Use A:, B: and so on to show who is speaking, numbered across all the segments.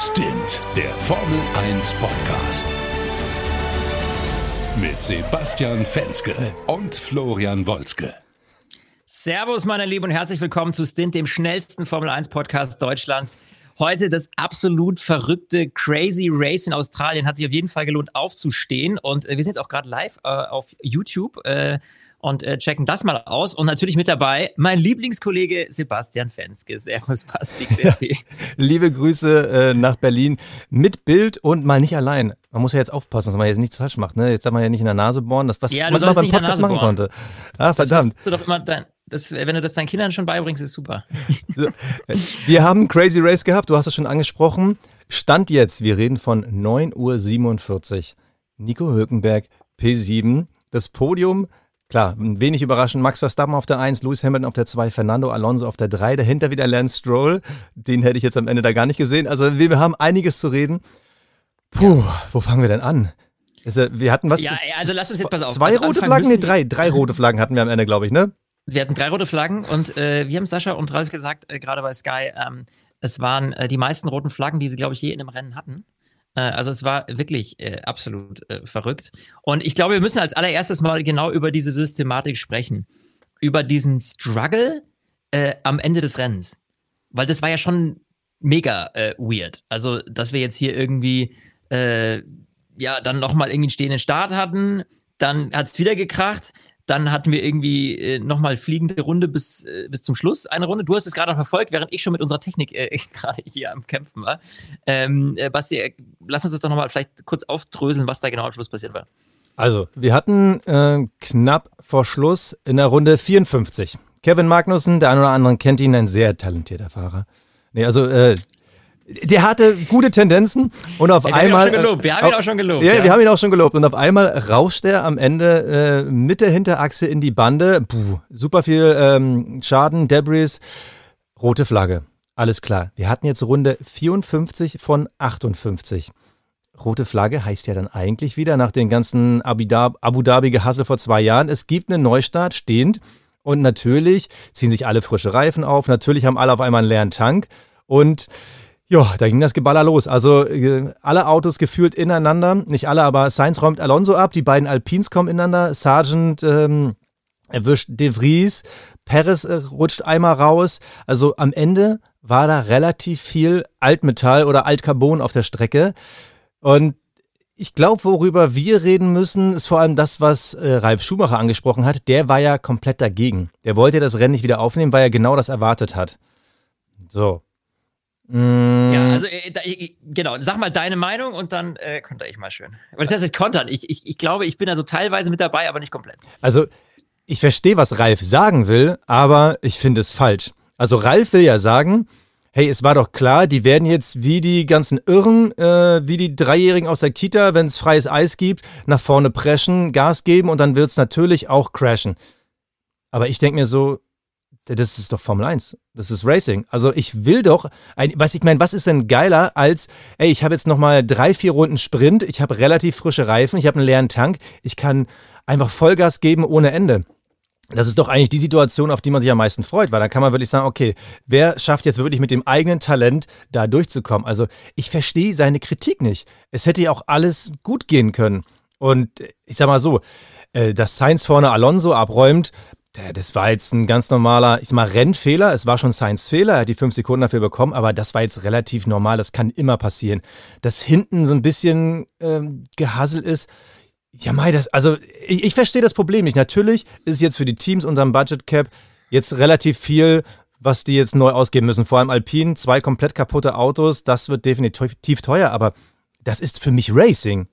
A: Stint, der Formel 1 Podcast. Mit Sebastian Fenske und Florian Wolzke.
B: Servus, meine Lieben, und herzlich willkommen zu Stint, dem schnellsten Formel 1 Podcast Deutschlands. Heute das absolut verrückte Crazy Race in Australien. Hat sich auf jeden Fall gelohnt, aufzustehen. Und äh, wir sind jetzt auch gerade live äh, auf YouTube. Äh, und äh, checken das mal aus. Und natürlich mit dabei mein Lieblingskollege Sebastian Fenske. Servus, Basti.
C: Liebe Grüße äh, nach Berlin mit Bild und mal nicht allein. Man muss ja jetzt aufpassen, dass man jetzt nichts falsch macht. Ne? Jetzt darf man ja nicht in der Nase bohren, das, was
B: ja,
C: man beim Podcast machen bohren. konnte. Ah, verdammt.
B: Das du doch immer dein, das, wenn du das deinen Kindern schon beibringst, ist super.
C: So, wir haben Crazy Race gehabt, du hast es schon angesprochen. Stand jetzt, wir reden von 9.47 Uhr. Nico Hülkenberg, P7. Das Podium Klar, wenig überraschend. Max Verstappen auf der 1, Lewis Hamilton auf der 2, Fernando Alonso auf der 3, dahinter wieder Lance Stroll. Den hätte ich jetzt am Ende da gar nicht gesehen. Also wir haben einiges zu reden. Puh, ja. wo fangen wir denn an? Also, wir hatten was?
B: Ja, also lass uns jetzt pass auf.
C: Zwei
B: also
C: rote Flaggen? Nee, drei. Drei rote Flaggen hatten wir am Ende, glaube ich, ne?
B: Wir hatten drei rote Flaggen und äh, wir haben Sascha und Ralf gesagt, äh, gerade bei Sky, ähm, es waren äh, die meisten roten Flaggen, die sie, glaube ich, je in einem Rennen hatten. Äh, also es war wirklich äh, absolut äh, verrückt. Und ich glaube, wir müssen als allererstes mal genau über diese Systematik sprechen. Über diesen Struggle äh, am Ende des Rennens. Weil das war ja schon mega äh, weird. Also, dass wir jetzt hier irgendwie äh, ja dann nochmal irgendwie einen stehenden Start hatten, dann hat es wieder gekracht, dann hatten wir irgendwie äh, nochmal fliegende Runde bis, äh, bis zum Schluss, eine Runde. Du hast es gerade noch verfolgt, während ich schon mit unserer Technik äh, gerade hier am Kämpfen war. Ähm, äh, Basti, lass uns das doch nochmal vielleicht kurz aufdröseln, was da genau am Schluss passiert war.
C: Also, wir hatten äh, knapp vor Schluss in der Runde 54. Kevin Magnussen, der eine oder andere kennt ihn, ein sehr talentierter Fahrer. Nee, also äh, der hatte gute Tendenzen und auf
B: wir
C: einmal.
B: Haben wir haben ihn auch schon gelobt.
C: Ja, ja, wir haben ihn auch schon gelobt. Und auf einmal rauscht er am Ende äh, mit der Hinterachse in die Bande. Puh, super viel ähm, Schaden, Debris, rote Flagge. Alles klar. Wir hatten jetzt Runde 54 von 58. Rote Flagge heißt ja dann eigentlich wieder nach den ganzen Abu Dhabi-Gehassel vor zwei Jahren, es gibt einen Neustart stehend. Und natürlich ziehen sich alle frische Reifen auf. Natürlich haben alle auf einmal einen leeren Tank. Und ja, da ging das Geballer los. Also äh, alle Autos gefühlt ineinander. Nicht alle, aber Sainz räumt Alonso ab. Die beiden Alpins kommen ineinander. Sargent ähm, erwischt De Vries. Perez äh, rutscht einmal raus. Also am Ende war da relativ viel Altmetall oder Altcarbon auf der Strecke. Und ich glaube, worüber wir reden müssen, ist vor allem das, was äh, Ralf Schumacher angesprochen hat. Der war ja komplett dagegen. Der wollte das Rennen nicht wieder aufnehmen, weil er genau das erwartet hat. So,
B: Mm. Ja, also äh, da, genau, sag mal deine Meinung und dann äh, konter ich mal schön. Was heißt jetzt kontern? Ich, ich, ich glaube, ich bin also teilweise mit dabei, aber nicht komplett.
C: Also, ich verstehe, was Ralf sagen will, aber ich finde es falsch. Also, Ralf will ja sagen, hey, es war doch klar, die werden jetzt wie die ganzen Irren, äh, wie die Dreijährigen aus der Kita, wenn es freies Eis gibt, nach vorne preschen, Gas geben und dann wird es natürlich auch crashen. Aber ich denke mir so, das ist doch Formel 1. Das ist Racing. Also ich will doch, ein, was ich meine, was ist denn geiler als, ey, ich habe jetzt nochmal drei, vier Runden Sprint, ich habe relativ frische Reifen, ich habe einen leeren Tank, ich kann einfach Vollgas geben ohne Ende. Das ist doch eigentlich die Situation, auf die man sich am meisten freut, weil dann kann man wirklich sagen, okay, wer schafft jetzt wirklich mit dem eigenen Talent da durchzukommen? Also ich verstehe seine Kritik nicht. Es hätte ja auch alles gut gehen können. Und ich sag mal so, äh, dass Sainz vorne Alonso abräumt, das war jetzt ein ganz normaler, ich sag mal, Rennfehler. Es war schon Science-Fehler, er hat die fünf Sekunden dafür bekommen, aber das war jetzt relativ normal, das kann immer passieren. Dass hinten so ein bisschen ähm, gehasselt ist, ja, Mai, das, also ich, ich verstehe das Problem nicht. Natürlich ist jetzt für die Teams unterm Budget Cap jetzt relativ viel, was die jetzt neu ausgeben müssen. Vor allem Alpine, zwei komplett kaputte Autos, das wird definitiv teuer, aber das ist für mich Racing.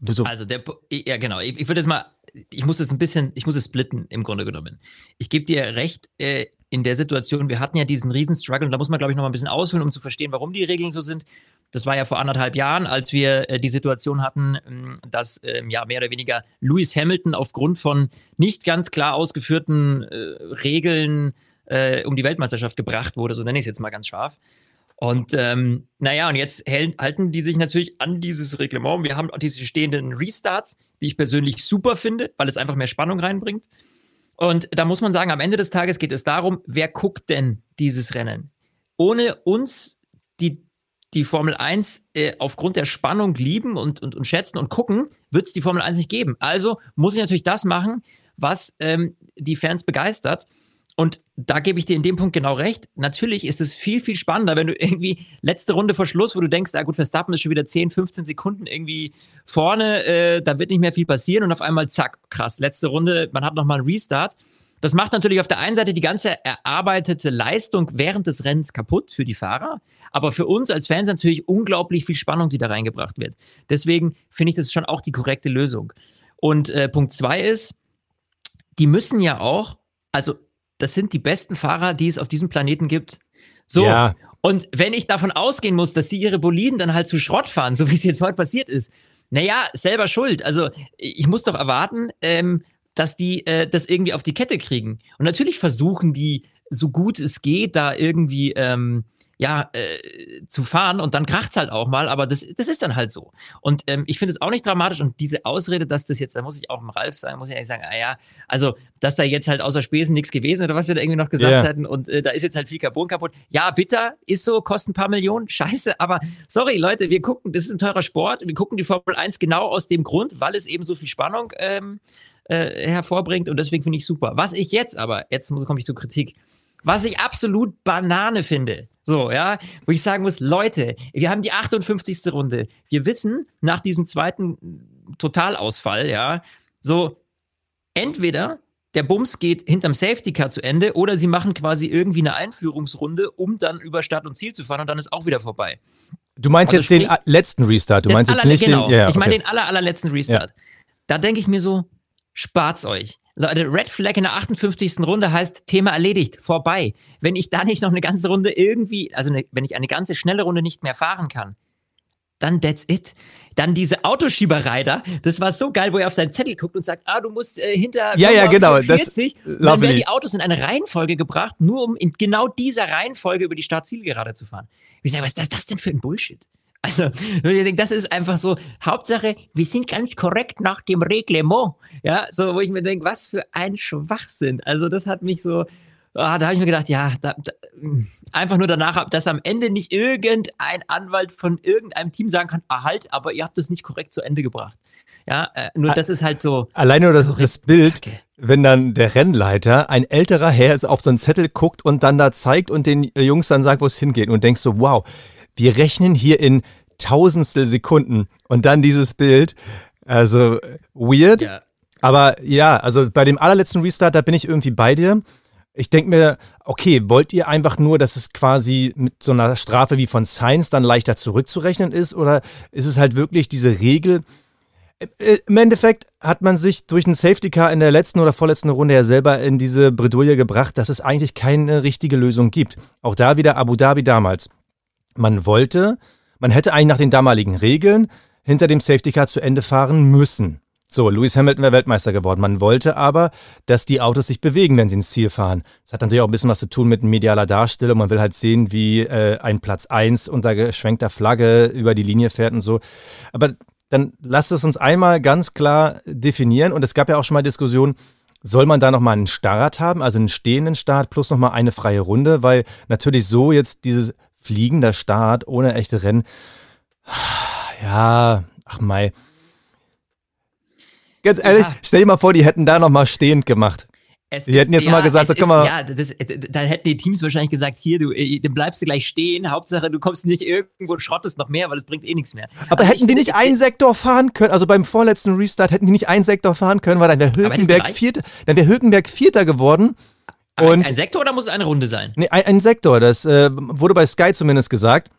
B: So. Also der, ja genau, ich, ich würde jetzt mal ich muss es ein bisschen, ich muss es splitten im Grunde genommen. Ich gebe dir recht, äh, in der Situation, wir hatten ja diesen Riesenstruggle und da muss man, glaube ich, noch mal ein bisschen ausholen, um zu verstehen, warum die Regeln so sind. Das war ja vor anderthalb Jahren, als wir äh, die Situation hatten, äh, dass ähm, ja mehr oder weniger Lewis Hamilton aufgrund von nicht ganz klar ausgeführten äh, Regeln äh, um die Weltmeisterschaft gebracht wurde, so nenne ich es jetzt mal ganz scharf. Und ähm, naja, und jetzt halten die sich natürlich an dieses Reglement. Wir haben auch diese stehenden Restarts, die ich persönlich super finde, weil es einfach mehr Spannung reinbringt. Und da muss man sagen, am Ende des Tages geht es darum, wer guckt denn dieses Rennen? Ohne uns die die Formel 1 äh, aufgrund der Spannung lieben und, und, und schätzen und gucken, wird es die Formel 1 nicht geben. Also muss ich natürlich das machen, was ähm, die Fans begeistert. Und da gebe ich dir in dem Punkt genau recht. Natürlich ist es viel, viel spannender, wenn du irgendwie letzte Runde vor Schluss, wo du denkst, ah gut, Verstappen ist schon wieder 10, 15 Sekunden irgendwie vorne, äh, da wird nicht mehr viel passieren und auf einmal zack, krass, letzte Runde, man hat nochmal einen Restart. Das macht natürlich auf der einen Seite die ganze erarbeitete Leistung während des Rennens kaputt für die Fahrer, aber für uns als Fans natürlich unglaublich viel Spannung, die da reingebracht wird. Deswegen finde ich das schon auch die korrekte Lösung. Und äh, Punkt zwei ist, die müssen ja auch, also das sind die besten Fahrer, die es auf diesem Planeten gibt. So. Ja. Und wenn ich davon ausgehen muss, dass die ihre Boliden dann halt zu Schrott fahren, so wie es jetzt heute passiert ist, naja, selber schuld. Also ich muss doch erwarten, ähm, dass die äh, das irgendwie auf die Kette kriegen. Und natürlich versuchen die, so gut es geht, da irgendwie ähm, ja, äh, zu fahren und dann kracht es halt auch mal, aber das, das ist dann halt so. Und ähm, ich finde es auch nicht dramatisch und diese Ausrede, dass das jetzt, da muss ich auch im Ralf sagen, muss ich eigentlich sagen, ah ja, also, dass da jetzt halt außer Spesen nichts gewesen oder was sie da irgendwie noch gesagt yeah. hatten und äh, da ist jetzt halt viel Carbon kaputt. Ja, bitter, ist so, kostet ein paar Millionen, scheiße, aber sorry Leute, wir gucken, das ist ein teurer Sport, wir gucken die Formel 1 genau aus dem Grund, weil es eben so viel Spannung ähm, äh, hervorbringt und deswegen finde ich super. Was ich jetzt aber, jetzt komme ich zur Kritik, was ich absolut Banane finde, so, ja, wo ich sagen muss, Leute, wir haben die 58. Runde. Wir wissen nach diesem zweiten Totalausfall, ja, so, entweder der Bums geht hinterm Safety Car zu Ende oder sie machen quasi irgendwie eine Einführungsrunde, um dann über Start und Ziel zu fahren und dann ist auch wieder vorbei.
C: Du meinst also jetzt sprich, den letzten Restart, du meinst jetzt nicht genau, den,
B: ja, ich meine den aller, allerletzten Restart. Ja. Da denke ich mir so, spart's euch. Leute, Red Flag in der 58. Runde heißt Thema erledigt, vorbei. Wenn ich da nicht noch eine ganze Runde irgendwie, also eine, wenn ich eine ganze schnelle Runde nicht mehr fahren kann, dann that's it. Dann diese Autoschieberei da, das war so geil, wo er auf seinen Zettel guckt und sagt, ah, du musst äh, hinter
C: ja, ja, genau,
B: 40. Das, dann werden die Autos in eine Reihenfolge gebracht, nur um in genau dieser Reihenfolge über die Startzielgerade zu fahren. Ich sage, was ist das denn für ein Bullshit? Also, das ist einfach so, Hauptsache, wir sind ganz korrekt nach dem Reglement. Ja, so, wo ich mir denke, was für ein Schwachsinn. Also, das hat mich so, ah, da habe ich mir gedacht, ja, da, da, einfach nur danach, dass am Ende nicht irgendein Anwalt von irgendeinem Team sagen kann, ah, halt, aber ihr habt das nicht korrekt zu Ende gebracht. Ja, äh, nur das ist halt so.
C: Alleine nur das, das Bild, wenn dann der Rennleiter, ein älterer Herr, auf so einen Zettel guckt und dann da zeigt und den Jungs dann sagt, wo es hingeht und denkst so, wow, wir rechnen hier in Tausendstel Sekunden und dann dieses Bild. Also weird. Ja. Aber ja, also bei dem allerletzten Restart, da bin ich irgendwie bei dir. Ich denke mir, okay, wollt ihr einfach nur, dass es quasi mit so einer Strafe wie von Science dann leichter zurückzurechnen ist? Oder ist es halt wirklich diese Regel? Äh, Im Endeffekt hat man sich durch einen Safety Car in der letzten oder vorletzten Runde ja selber in diese Bredouille gebracht, dass es eigentlich keine richtige Lösung gibt. Auch da wieder Abu Dhabi damals. Man wollte, man hätte eigentlich nach den damaligen Regeln hinter dem Safety Car zu Ende fahren müssen. So, Lewis Hamilton wäre Weltmeister geworden. Man wollte aber, dass die Autos sich bewegen, wenn sie ins Ziel fahren. Das hat natürlich auch ein bisschen was zu tun mit medialer Darstellung. Man will halt sehen, wie äh, ein Platz 1 unter geschwenkter Flagge über die Linie fährt und so. Aber dann lasst es uns einmal ganz klar definieren. Und es gab ja auch schon mal Diskussionen, soll man da nochmal einen Start haben, also einen stehenden Start plus nochmal eine freie Runde, weil natürlich so jetzt dieses fliegender Start ohne echte Rennen. Ja, ach Mai. Ganz ehrlich, ja. stell dir mal vor, die hätten da nochmal stehend gemacht. Es die ist, hätten jetzt ja, mal gesagt, so, komm mal.
B: Ja, das, da hätten die Teams wahrscheinlich gesagt, hier, du, äh, dann bleibst du gleich stehen. Hauptsache, du kommst nicht irgendwo und schrottest noch mehr, weil es bringt eh nichts mehr.
C: Aber, aber hätten die nicht einen Sektor fahren können? Also beim vorletzten Restart hätten die nicht einen Sektor fahren können, weil dann wäre Hülkenberg Vierter, dann wäre Hülkenberg Vierter geworden
B: und ein, Sektor oder muss es eine Runde sein?
C: Nee, ein, ein Sektor. Das äh, wurde bei Sky zumindest gesagt.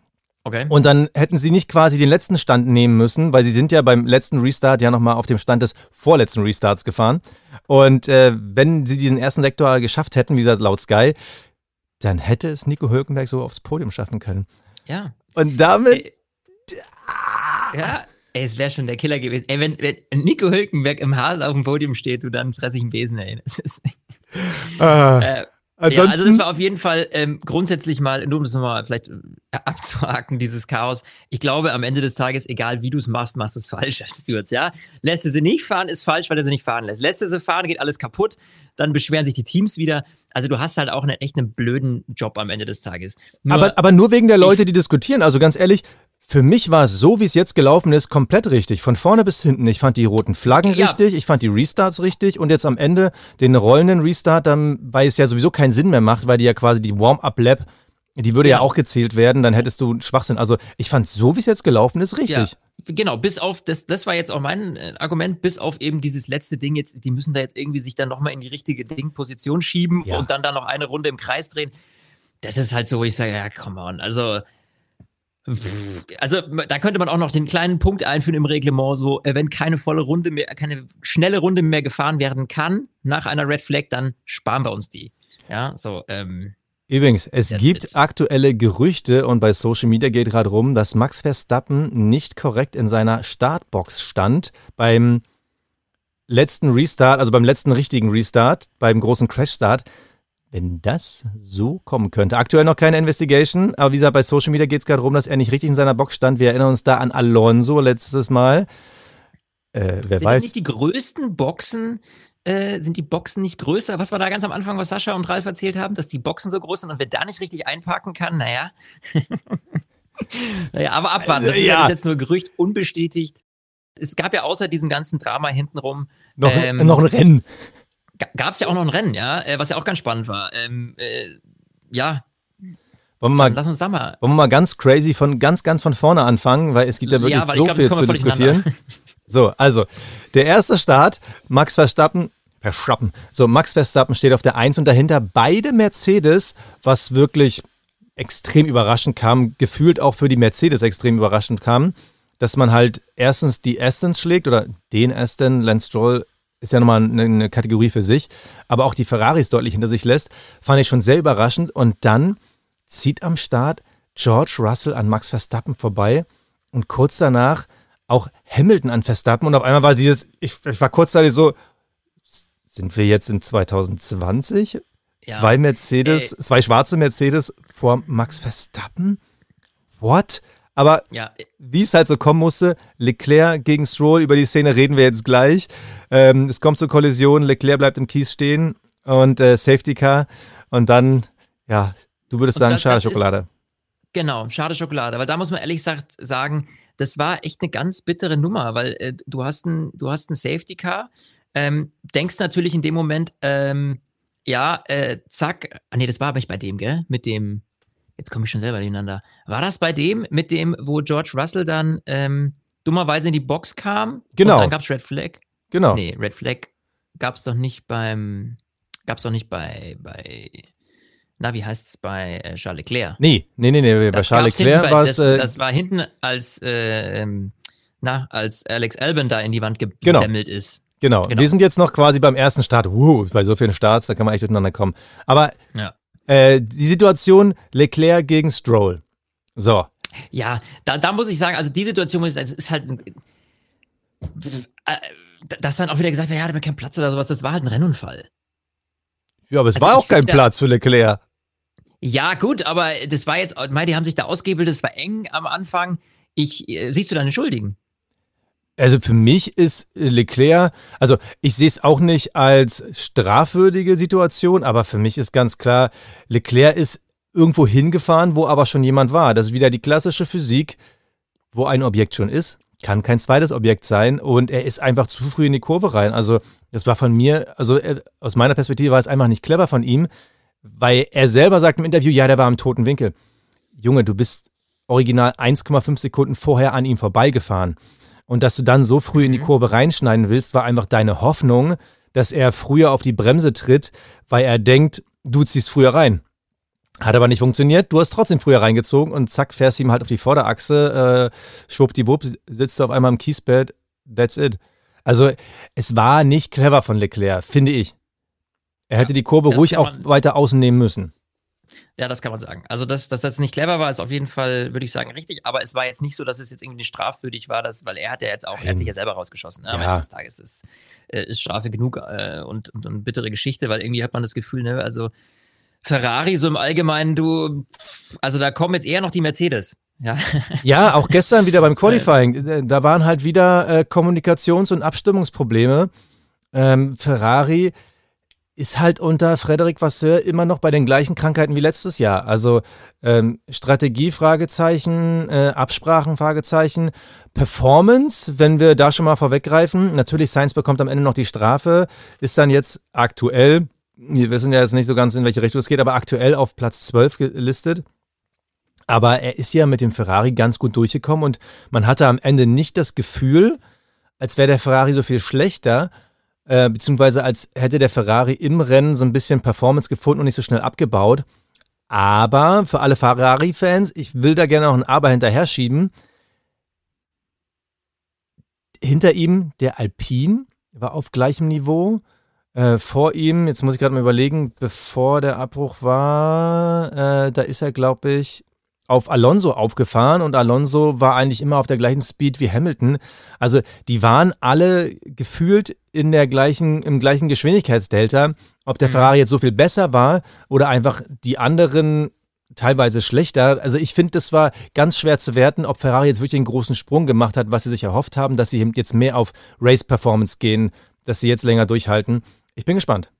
C: Okay. Und dann hätten sie nicht quasi den letzten Stand nehmen müssen, weil sie sind ja beim letzten Restart ja nochmal auf dem Stand des vorletzten Restarts gefahren. Und äh, wenn sie diesen ersten Sektor geschafft hätten, wie gesagt, laut Sky, dann hätte es Nico Hülkenberg so aufs Podium schaffen können.
B: Ja.
C: Und damit. Ey,
B: ja, ey, es wäre schon der Killer gewesen. Ey, wenn, wenn Nico Hülkenberg im Haas auf dem Podium steht, du dann fress ich einen Besen, ey. Das ist.
C: Ah, äh,
B: ja, also das war auf jeden Fall ähm, grundsätzlich mal, nur um es nochmal vielleicht äh, abzuhaken, dieses Chaos. Ich glaube, am Ende des Tages, egal wie du es machst, machst du es falsch als Stewards, ja? Lässt du sie nicht fahren, ist falsch, weil er sie nicht fahren lässt. Lässt du sie fahren, geht alles kaputt, dann beschweren sich die Teams wieder. Also du hast halt auch einen, echt einen blöden Job am Ende des Tages.
C: Nur aber, aber nur wegen der Leute, die diskutieren. Also ganz ehrlich, für mich war es so, wie es jetzt gelaufen ist, komplett richtig. Von vorne bis hinten. Ich fand die roten Flaggen ja. richtig, ich fand die Restarts richtig und jetzt am Ende den rollenden Restart, dann, weil es ja sowieso keinen Sinn mehr macht, weil die ja quasi die Warm-Up-Lab, die würde genau. ja auch gezählt werden, dann hättest du Schwachsinn. Also ich fand so, wie es jetzt gelaufen ist, richtig. Ja.
B: Genau, bis auf, das, das war jetzt auch mein äh, Argument, bis auf eben dieses letzte Ding jetzt, die müssen da jetzt irgendwie sich dann nochmal in die richtige Dingposition schieben ja. und dann da noch eine Runde im Kreis drehen. Das ist halt so, wo ich sage, ja, come on, also also da könnte man auch noch den kleinen Punkt einführen im Reglement, so äh, wenn keine volle Runde mehr, keine schnelle Runde mehr gefahren werden kann nach einer Red Flag, dann sparen wir uns die. Ja, so. Ähm,
C: Übrigens, es gibt it. aktuelle Gerüchte und bei Social Media geht gerade rum, dass Max Verstappen nicht korrekt in seiner Startbox stand beim letzten Restart, also beim letzten richtigen Restart, beim großen Crash-Start wenn das so kommen könnte. Aktuell noch keine Investigation, aber wie gesagt, bei Social Media geht es gerade darum, dass er nicht richtig in seiner Box stand. Wir erinnern uns da an Alonso letztes Mal.
B: Äh, wer sind weiß. Sind nicht die größten Boxen? Äh, sind die Boxen nicht größer? Was war da ganz am Anfang, was Sascha und Ralf erzählt haben, dass die Boxen so groß sind und wer da nicht richtig einparken kann? Naja. naja, aber abwarten. Das ist ja. jetzt nur Gerücht, unbestätigt. Es gab ja außer diesem ganzen Drama hintenrum
C: noch, ähm, noch ein Rennen
B: gab es ja auch noch ein Rennen, ja, äh, was ja auch ganz spannend war. Ähm, äh, ja.
C: Wollen wir, mal, lass uns da mal. wollen wir mal ganz crazy von ganz, ganz von vorne anfangen, weil es gibt ja wirklich ja, so glaub, viel zu diskutieren. So, also, der erste Start, Max Verstappen, Verstappen. So, Max Verstappen steht auf der 1 und dahinter beide Mercedes, was wirklich extrem überraschend kam, gefühlt auch für die Mercedes extrem überraschend kam, dass man halt erstens die Astons schlägt oder den Aston, Lance Stroll ist ja nochmal eine, eine Kategorie für sich, aber auch die Ferraris deutlich hinter sich lässt, fand ich schon sehr überraschend. Und dann zieht am Start George Russell an Max Verstappen vorbei und kurz danach auch Hamilton an Verstappen. Und auf einmal war dieses, ich, ich war kurzzeitig so, sind wir jetzt in 2020? Ja. Zwei Mercedes, Ey. zwei schwarze Mercedes vor Max Verstappen? What? Aber ja. wie es halt so kommen musste, Leclerc gegen Stroll, über die Szene reden wir jetzt gleich. Ähm, es kommt zur Kollision, Leclerc bleibt im Kies stehen und äh, Safety Car. Und dann, ja, du würdest und sagen, das, schade das Schokolade. Ist,
B: genau, schade Schokolade. Aber da muss man ehrlich sagt, sagen, das war echt eine ganz bittere Nummer, weil äh, du hast ein, du hast ein Safety Car, ähm, denkst natürlich in dem Moment, ähm, ja, äh, zack, ah, nee, das war aber nicht bei dem, gell? Mit dem, Jetzt komme ich schon selber durcheinander. War das bei dem, mit dem, wo George Russell dann ähm, dummerweise in die Box kam?
C: Genau. Und
B: dann gab es Red Flag?
C: Genau.
B: Nee, Red Flag gab es doch nicht beim, gab es doch nicht bei, bei, na, wie heißt es bei äh, Charles Leclerc?
C: Nee, nee, nee, nee bei Charles Leclerc war es.
B: Äh, das, war hinten, als, äh, na, als Alex Albon da in die Wand genau. gesemmelt genau. ist.
C: Genau. genau. Wir sind jetzt noch quasi beim ersten Start. Wow, bei so vielen Starts, da kann man echt durcheinander kommen. Aber ja. Äh, die Situation Leclerc gegen Stroll. So.
B: Ja, da, da muss ich sagen, also die Situation ist, ist halt. Äh, dass dann auch wieder gesagt wird, ja, da hat keinen Platz oder sowas, das war halt ein Rennunfall.
C: Ja, aber es also war auch kein Platz für Leclerc.
B: Ja, gut, aber das war jetzt, die haben sich da ausgebildet, es war eng am Anfang. Ich, äh, siehst du deine Schuldigen?
C: Also für mich ist Leclerc, also ich sehe es auch nicht als strafwürdige Situation, aber für mich ist ganz klar, Leclerc ist irgendwo hingefahren, wo aber schon jemand war. Das ist wieder die klassische Physik, wo ein Objekt schon ist, kann kein zweites Objekt sein und er ist einfach zu früh in die Kurve rein. Also das war von mir, also äh, aus meiner Perspektive war es einfach nicht clever von ihm, weil er selber sagt im Interview, ja, der war im toten Winkel. Junge, du bist original 1,5 Sekunden vorher an ihm vorbeigefahren. Und dass du dann so früh mhm. in die mhm. Kurve reinschneiden willst, war einfach deine Hoffnung, dass er früher auf die Bremse tritt, weil er denkt, du ziehst früher rein. Hat aber nicht funktioniert. Du hast trotzdem früher reingezogen und zack, fährst ihm halt auf die Vorderachse. Äh, schwuppdiwupp, sitzt du auf einmal im Kiesbett. That's it. Also, es war nicht clever von Leclerc, finde ich. Er hätte die Kurve ruhig auch weiter außen nehmen müssen.
B: Ja, das kann man sagen. Also, dass, dass das nicht clever war, ist auf jeden Fall, würde ich sagen, richtig. Aber es war jetzt nicht so, dass es jetzt irgendwie strafwürdig war, dass, weil er hat ja jetzt auch, er hat sich ja selber rausgeschossen. Ne? Am Ende des Tages ist, äh, ist Strafe genug äh, und, und, eine bittere Geschichte, weil irgendwie hat man das Gefühl, ne, also Ferrari so im Allgemeinen, du, also da kommen jetzt eher noch die Mercedes. Ja.
C: ja, auch gestern wieder beim Qualifying. Äh, da waren halt wieder äh, Kommunikations- und Abstimmungsprobleme. Ähm, Ferrari ist halt unter Frederic Vasseur immer noch bei den gleichen Krankheiten wie letztes Jahr. Also ähm, Strategie, Fragezeichen, äh, Absprachen, Fragezeichen, Performance, wenn wir da schon mal vorweggreifen. Natürlich, Sainz bekommt am Ende noch die Strafe, ist dann jetzt aktuell, wir wissen ja jetzt nicht so ganz, in welche Richtung es geht, aber aktuell auf Platz 12 gelistet. Aber er ist ja mit dem Ferrari ganz gut durchgekommen und man hatte am Ende nicht das Gefühl, als wäre der Ferrari so viel schlechter, äh, beziehungsweise als hätte der Ferrari im Rennen so ein bisschen Performance gefunden und nicht so schnell abgebaut. Aber für alle Ferrari-Fans, ich will da gerne noch ein Aber hinterher schieben. Hinter ihm der Alpine war auf gleichem Niveau. Äh, vor ihm, jetzt muss ich gerade mal überlegen, bevor der Abbruch war, äh, da ist er, glaube ich, auf Alonso aufgefahren und Alonso war eigentlich immer auf der gleichen Speed wie Hamilton. Also die waren alle gefühlt in der gleichen, im gleichen Geschwindigkeitsdelta. Ob der mhm. Ferrari jetzt so viel besser war oder einfach die anderen teilweise schlechter. Also ich finde, das war ganz schwer zu werten, ob Ferrari jetzt wirklich einen großen Sprung gemacht hat, was sie sich erhofft haben, dass sie jetzt mehr auf Race-Performance gehen, dass sie jetzt länger durchhalten. Ich bin gespannt.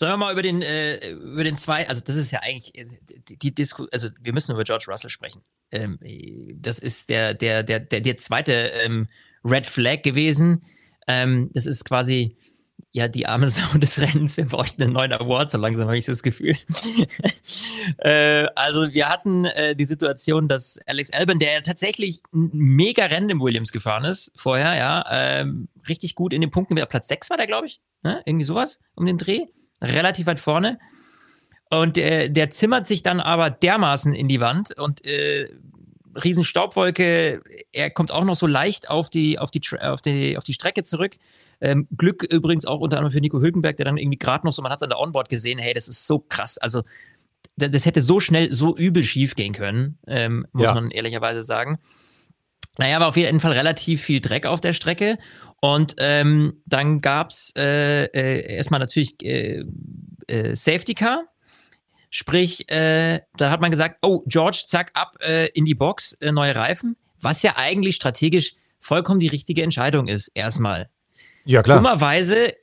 B: Sollen wir mal über den, äh, über den zwei, also das ist ja eigentlich äh, die, die Disku, also wir müssen über George Russell sprechen. Ähm, das ist der, der, der, der, der zweite ähm, Red Flag gewesen. Ähm, das ist quasi, ja, die arme Sau des Rennens. Wir bräuchten einen neuen Award, so langsam habe ich das Gefühl. äh, also, wir hatten äh, die Situation, dass Alex Albon, der ja tatsächlich ein mega Rennen im Williams gefahren ist, vorher, ja, ähm, richtig gut in den Punkten, Platz 6 war der, glaube ich, ne? irgendwie sowas um den Dreh relativ weit vorne. Und äh, der zimmert sich dann aber dermaßen in die Wand und äh, Riesenstaubwolke, er kommt auch noch so leicht auf die, auf die, auf die, auf die Strecke zurück. Ähm, Glück übrigens auch unter anderem für Nico Hülkenberg, der dann irgendwie gerade noch so, man hat es an der Onboard gesehen, hey, das ist so krass. Also, das hätte so schnell, so übel schief gehen können, ähm, muss ja. man ehrlicherweise sagen. Naja, war auf jeden Fall relativ viel Dreck auf der Strecke. Und ähm, dann gab es äh, äh, erstmal natürlich äh, äh, Safety Car. Sprich, äh, da hat man gesagt, oh, George, zack, ab äh, in die Box, neue Reifen. Was ja eigentlich strategisch vollkommen die richtige Entscheidung ist, erstmal.
C: Ja, klar.
B: Dummerweise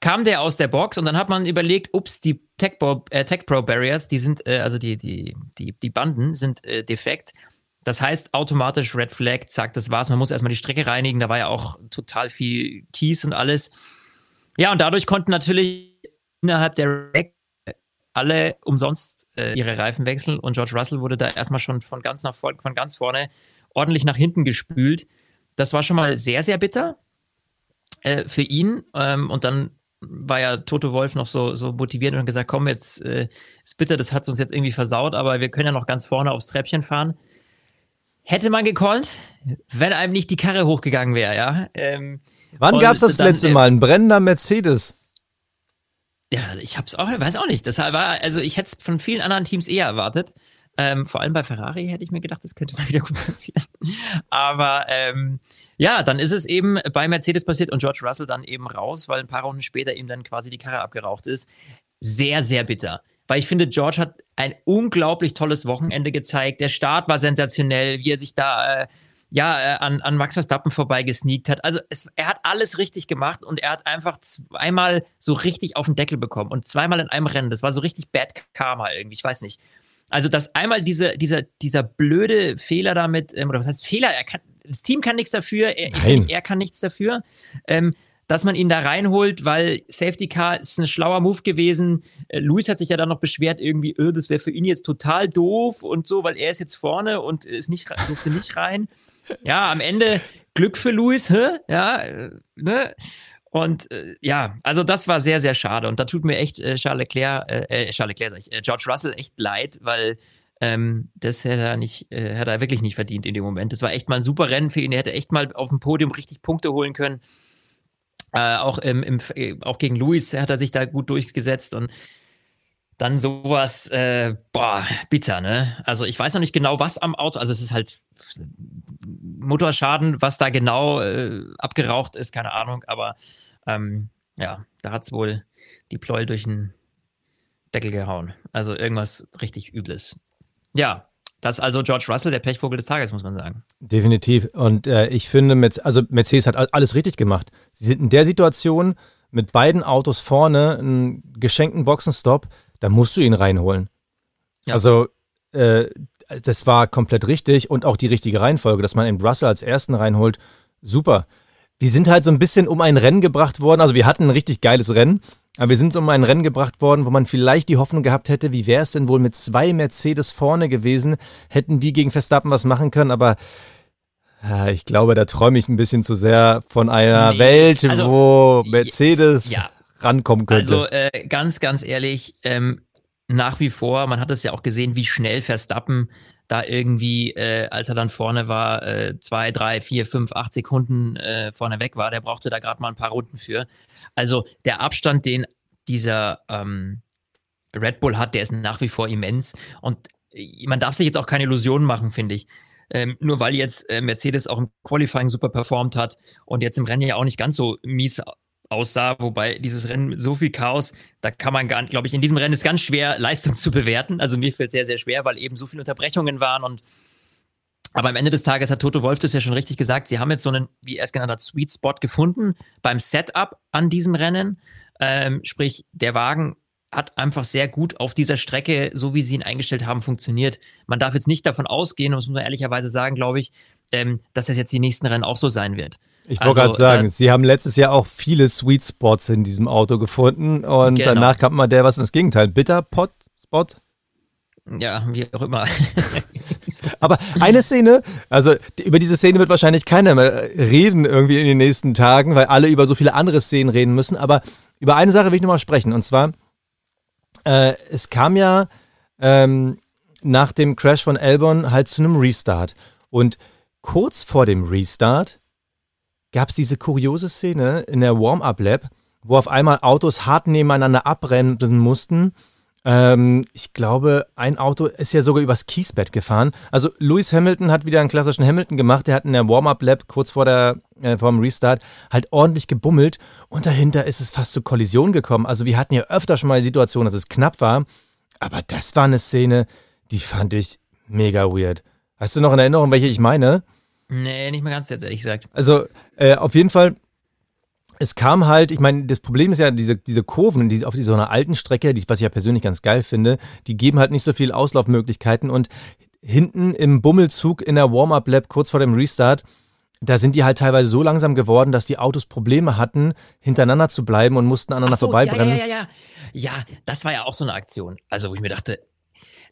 B: kam der aus der Box und dann hat man überlegt, ups, die Tech Pro, Tech Pro Barriers, die sind, also die, die, die, die Banden sind defekt das heißt automatisch Red Flag, zack, das war's. Man muss erstmal die Strecke reinigen. Da war ja auch total viel Kies und alles. Ja, und dadurch konnten natürlich innerhalb der Rack alle umsonst äh, ihre Reifen wechseln und George Russell wurde da erstmal schon von ganz nach von ganz vorne ordentlich nach hinten gespült. Das war schon mal sehr, sehr bitter äh, für ihn. Ähm, und dann war ja Toto Wolf noch so, so motivierend und gesagt, komm, jetzt äh, ist bitter, das hat uns jetzt irgendwie versaut, aber wir können ja noch ganz vorne aufs Treppchen fahren. Hätte man gekonnt, wenn einem nicht die Karre hochgegangen wäre, ja. Ähm,
C: Wann gab es das dann, letzte Mal? Ein brennender Mercedes?
B: Ja, ich hab's auch, weiß auch nicht. Das war, also ich hätte es von vielen anderen Teams eher erwartet. Ähm, vor allem bei Ferrari hätte ich mir gedacht, das könnte mal wieder gut passieren. Aber ähm, ja, dann ist es eben bei Mercedes passiert und George Russell dann eben raus, weil ein paar Runden später ihm dann quasi die Karre abgeraucht ist. Sehr, sehr bitter weil ich finde, George hat ein unglaublich tolles Wochenende gezeigt. Der Start war sensationell, wie er sich da äh, ja äh, an, an Max Verstappen vorbeigesneakt hat. Also es, er hat alles richtig gemacht und er hat einfach zweimal so richtig auf den Deckel bekommen und zweimal in einem Rennen. Das war so richtig Bad Karma irgendwie, ich weiß nicht. Also, dass einmal diese, dieser, dieser blöde Fehler damit, ähm, oder was heißt Fehler, er kann, das Team kann nichts dafür, er, er kann nichts dafür. Ähm, dass man ihn da reinholt, weil Safety Car ist ein schlauer Move gewesen. Äh, Luis hat sich ja dann noch beschwert, irgendwie, öh, das wäre für ihn jetzt total doof und so, weil er ist jetzt vorne und ist nicht, durfte nicht rein. Ja, am Ende Glück für Luis, hä? Ja, äh, ne? Und äh, ja, also das war sehr, sehr schade. Und da tut mir echt äh, Charles Leclerc, äh, äh Charles Leclerc, sag ich, George Russell echt leid, weil ähm, das hätte er nicht, äh, hätte er wirklich nicht verdient in dem Moment. Das war echt mal ein super Rennen für ihn. Er hätte echt mal auf dem Podium richtig Punkte holen können. Äh, auch, im, im, äh, auch gegen Luis hat er sich da gut durchgesetzt und dann sowas, äh, boah, bitter, ne? Also ich weiß noch nicht genau, was am Auto, also es ist halt Motorschaden, was da genau äh, abgeraucht ist, keine Ahnung, aber ähm, ja, da hat es wohl die Pleuel durch den Deckel gehauen. Also irgendwas richtig Übles. Ja, das ist also George Russell, der Pechvogel des Tages, muss man sagen.
C: Definitiv. Und äh, ich finde, also Mercedes hat alles richtig gemacht. Sie sind in der Situation mit beiden Autos vorne, einen geschenkten Boxenstopp, da musst du ihn reinholen. Ja. Also, äh, das war komplett richtig und auch die richtige Reihenfolge, dass man eben Russell als ersten reinholt. Super. Die sind halt so ein bisschen um ein Rennen gebracht worden. Also, wir hatten ein richtig geiles Rennen. Aber wir sind um ein Rennen gebracht worden, wo man vielleicht die Hoffnung gehabt hätte, wie wäre es denn wohl mit zwei Mercedes vorne gewesen? Hätten die gegen Verstappen was machen können, aber äh, ich glaube, da träume ich ein bisschen zu sehr von einer nee. Welt, also, wo Mercedes ja. rankommen könnte.
B: Also äh, ganz, ganz ehrlich, ähm, nach wie vor, man hat es ja auch gesehen, wie schnell Verstappen da irgendwie, äh, als er dann vorne war, äh, zwei, drei, vier, fünf, acht Sekunden äh, vorne weg war. Der brauchte da gerade mal ein paar Runden für. Also der Abstand, den dieser ähm, Red Bull hat, der ist nach wie vor immens. Und äh, man darf sich jetzt auch keine Illusionen machen, finde ich. Ähm, nur weil jetzt äh, Mercedes auch im Qualifying super performt hat und jetzt im Rennen ja auch nicht ganz so mies aussah, wobei dieses Rennen mit so viel Chaos, da kann man gar nicht, glaube ich, in diesem Rennen ist ganz schwer, Leistung zu bewerten. Also mir fällt es sehr, sehr schwer, weil eben so viele Unterbrechungen waren und aber am Ende des Tages hat Toto Wolf das ja schon richtig gesagt. Sie haben jetzt so einen, wie er es genannt hat, Sweet Spot gefunden beim Setup an diesem Rennen. Ähm, sprich, der Wagen hat einfach sehr gut auf dieser Strecke, so wie sie ihn eingestellt haben, funktioniert. Man darf jetzt nicht davon ausgehen, und das muss man ehrlicherweise sagen, glaube ich, ähm, dass das jetzt die nächsten Rennen auch so sein wird.
C: Ich wollte also, gerade sagen, äh, Sie haben letztes Jahr auch viele Sweet Spots in diesem Auto gefunden und genau. danach kam mal der was ins Gegenteil. Bitter Pot Spot?
B: Ja, wie auch immer.
C: Aber eine Szene, also über diese Szene wird wahrscheinlich keiner mehr reden irgendwie in den nächsten Tagen, weil alle über so viele andere Szenen reden müssen. Aber über eine Sache will ich nochmal sprechen. Und zwar, äh, es kam ja ähm, nach dem Crash von Elbon halt zu einem Restart. Und kurz vor dem Restart gab es diese kuriose Szene in der Warm-Up-Lab, wo auf einmal Autos hart nebeneinander abbremsen mussten. Ähm, ich glaube, ein Auto ist ja sogar übers Kiesbett gefahren. Also Lewis Hamilton hat wieder einen klassischen Hamilton gemacht. Der hat in der Warm-Up-Lab kurz vor, der, äh, vor dem Restart halt ordentlich gebummelt und dahinter ist es fast zur Kollision gekommen. Also wir hatten ja öfter schon mal die Situation, dass es knapp war. Aber das war eine Szene, die fand ich mega weird. Hast du noch in Erinnerung, welche ich meine?
B: Nee, nicht mehr ganz jetzt, ehrlich gesagt.
C: Also, äh, auf jeden Fall, es kam halt, ich meine, das Problem ist ja, diese, diese Kurven die, auf so einer alten Strecke, die, was ich ja persönlich ganz geil finde, die geben halt nicht so viel Auslaufmöglichkeiten und hinten im Bummelzug in der Warm-Up-Lab kurz vor dem Restart, da sind die halt teilweise so langsam geworden, dass die Autos Probleme hatten, hintereinander zu bleiben und mussten aneinander so, vorbeibrennen.
B: Ja, ja, ja, ja. Ja, das war ja auch so eine Aktion. Also, wo ich mir dachte,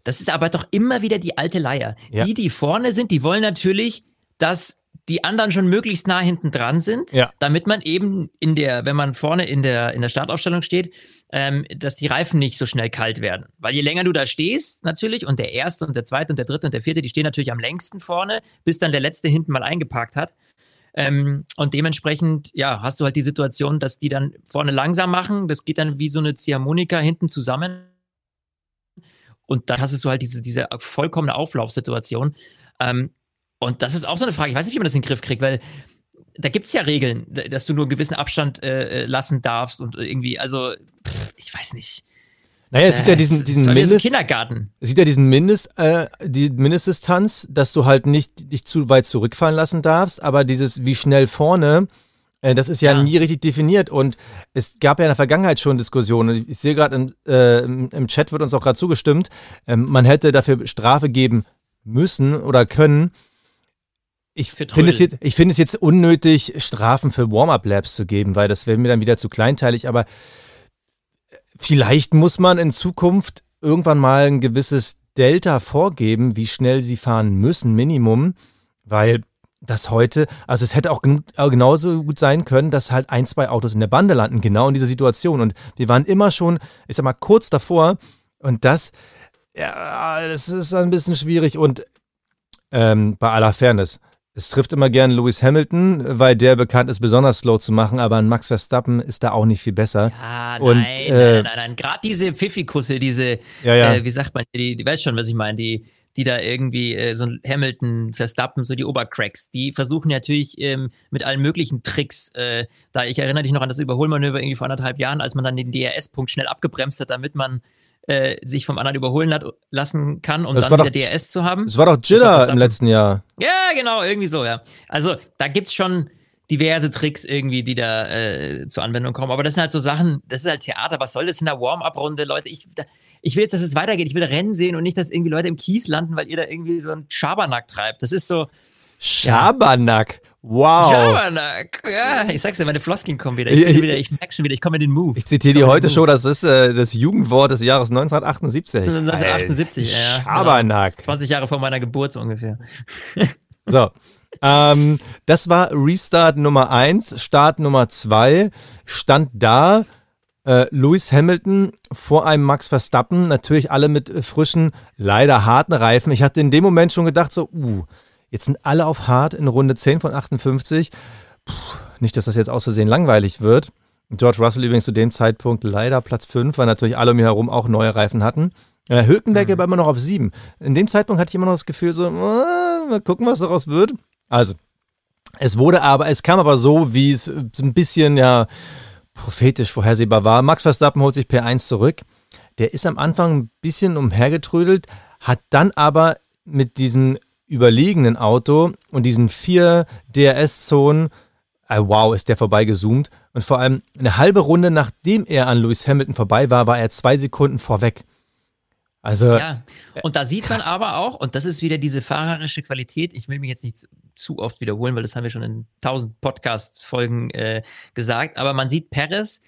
B: das ist aber doch immer wieder die alte Leier. Ja. Die, die vorne sind, die wollen natürlich dass die anderen schon möglichst nah hinten dran sind, ja. damit man eben in der, wenn man vorne in der, in der Startaufstellung steht, ähm, dass die Reifen nicht so schnell kalt werden. Weil je länger du da stehst, natürlich, und der erste und der zweite und der dritte und der vierte, die stehen natürlich am längsten vorne, bis dann der letzte hinten mal eingeparkt hat. Ähm, und dementsprechend, ja, hast du halt die Situation, dass die dann vorne langsam machen. Das geht dann wie so eine Ziehharmonika hinten zusammen. Und dann hast du halt diese, diese vollkommene Auflaufsituation. Ähm, und das ist auch so eine Frage. Ich weiß nicht, wie man das in den Griff kriegt, weil da gibt es ja Regeln, dass du nur einen gewissen Abstand äh, äh lassen darfst und irgendwie, also, pff, ich weiß nicht.
C: Naja, es gibt ja diesen, diesen
B: Mindest, Kindergarten.
C: Es gibt ja diesen Mindest, äh, die Mindestdistanz, dass du halt nicht dich zu weit zurückfallen lassen darfst, aber dieses wie schnell vorne, äh, das ist ja, ja, nie richtig definiert und es gab ja in der Vergangenheit schon Diskussionen. Ich sehe gerade im, äh, im, Chat wird uns auch gerade zugestimmt, ähm, man hätte dafür Strafe geben müssen oder können. Ich finde es, jetzt, find es jetzt unnötig, Strafen für Warm-Up-Labs zu geben, weil das wäre mir dann wieder zu kleinteilig. Aber vielleicht muss man in Zukunft irgendwann mal ein gewisses Delta vorgeben, wie schnell sie fahren müssen, Minimum, weil das heute, also es hätte auch genauso gut sein können, dass halt ein, zwei Autos in der Bande landen, genau in dieser Situation. Und wir waren immer schon, ich sag mal, kurz davor. Und das, ja, das ist ein bisschen schwierig. Und ähm, bei aller Fairness, es trifft immer gern Lewis Hamilton, weil der bekannt ist, besonders slow zu machen, aber ein Max Verstappen ist da auch nicht viel besser.
B: Ja, nein, Und, nein, äh, nein, nein, nein. Gerade diese Pfiffikusse, diese, ja, ja. Äh, wie sagt man, die, die weiß schon, was ich meine, die, die da irgendwie äh, so Hamilton, Verstappen, so die Obercracks, die versuchen natürlich ähm, mit allen möglichen Tricks, äh, da ich erinnere dich noch an das Überholmanöver irgendwie vor anderthalb Jahren, als man dann den DRS-Punkt schnell abgebremst hat, damit man äh, sich vom anderen überholen hat, lassen kann, um
C: Das
B: dann wieder DRS zu haben.
C: Das war doch
B: Verstappen.
C: im letzten Jahr.
B: Ja, genau, irgendwie so, ja. Also da gibt's schon diverse Tricks irgendwie, die da äh, zur Anwendung kommen. Aber das sind halt so Sachen, das ist halt Theater. Was soll das in der Warm-up-Runde, Leute? Ich, da, ich will jetzt, dass es weitergeht. Ich will Rennen sehen und nicht, dass irgendwie Leute im Kies landen, weil ihr da irgendwie so einen Schabernack treibt. Das ist so
C: Schabernack. Wow.
B: Schabernack. Ja, ich sag's dir, meine Floskeln kommen wieder. Ich,
C: Ich-
B: wieder, ich merk schon wieder, ich komme in den Move.
C: Ich zitiere die heute Show, das ist äh, das Jugendwort des Jahres 1978.
B: 1978, ja, genau.
C: Schabernack.
B: 20 Jahre vor meiner Geburt so ungefähr.
C: So. Ähm, das war Restart Nummer 1. Start Nummer 2 stand da äh, Lewis Hamilton vor einem Max Verstappen. Natürlich alle mit äh, frischen, leider harten Reifen. Ich hatte in dem Moment schon gedacht, so, uh, jetzt sind alle auf hart in Runde 10 von 58. Puh, nicht, dass das jetzt aus Versehen langweilig wird. George Russell übrigens zu dem Zeitpunkt leider Platz 5, weil natürlich alle um ihn herum auch neue Reifen hatten. Äh, Hülkenberg aber immer noch auf 7. In dem Zeitpunkt hatte ich immer noch das Gefühl, so, äh, mal gucken, was daraus wird. Also, es wurde aber, es kam aber so, wie es äh, ein bisschen ja prophetisch vorhersehbar war. Max Verstappen holt sich P1 zurück. Der ist am Anfang ein bisschen umhergetrödelt, hat dann aber mit diesem überlegenen Auto und diesen vier DRS-Zonen, äh, wow, ist der vorbeigezoomt. Und vor allem eine halbe Runde nachdem er an Lewis Hamilton vorbei war, war er zwei Sekunden vorweg. Also,
B: Ja, und da sieht man aber auch, und das ist wieder diese fahrerische Qualität, ich will mich jetzt nicht zu- zu oft wiederholen, weil das haben wir schon in tausend Podcast-Folgen äh, gesagt, aber man sieht Perez,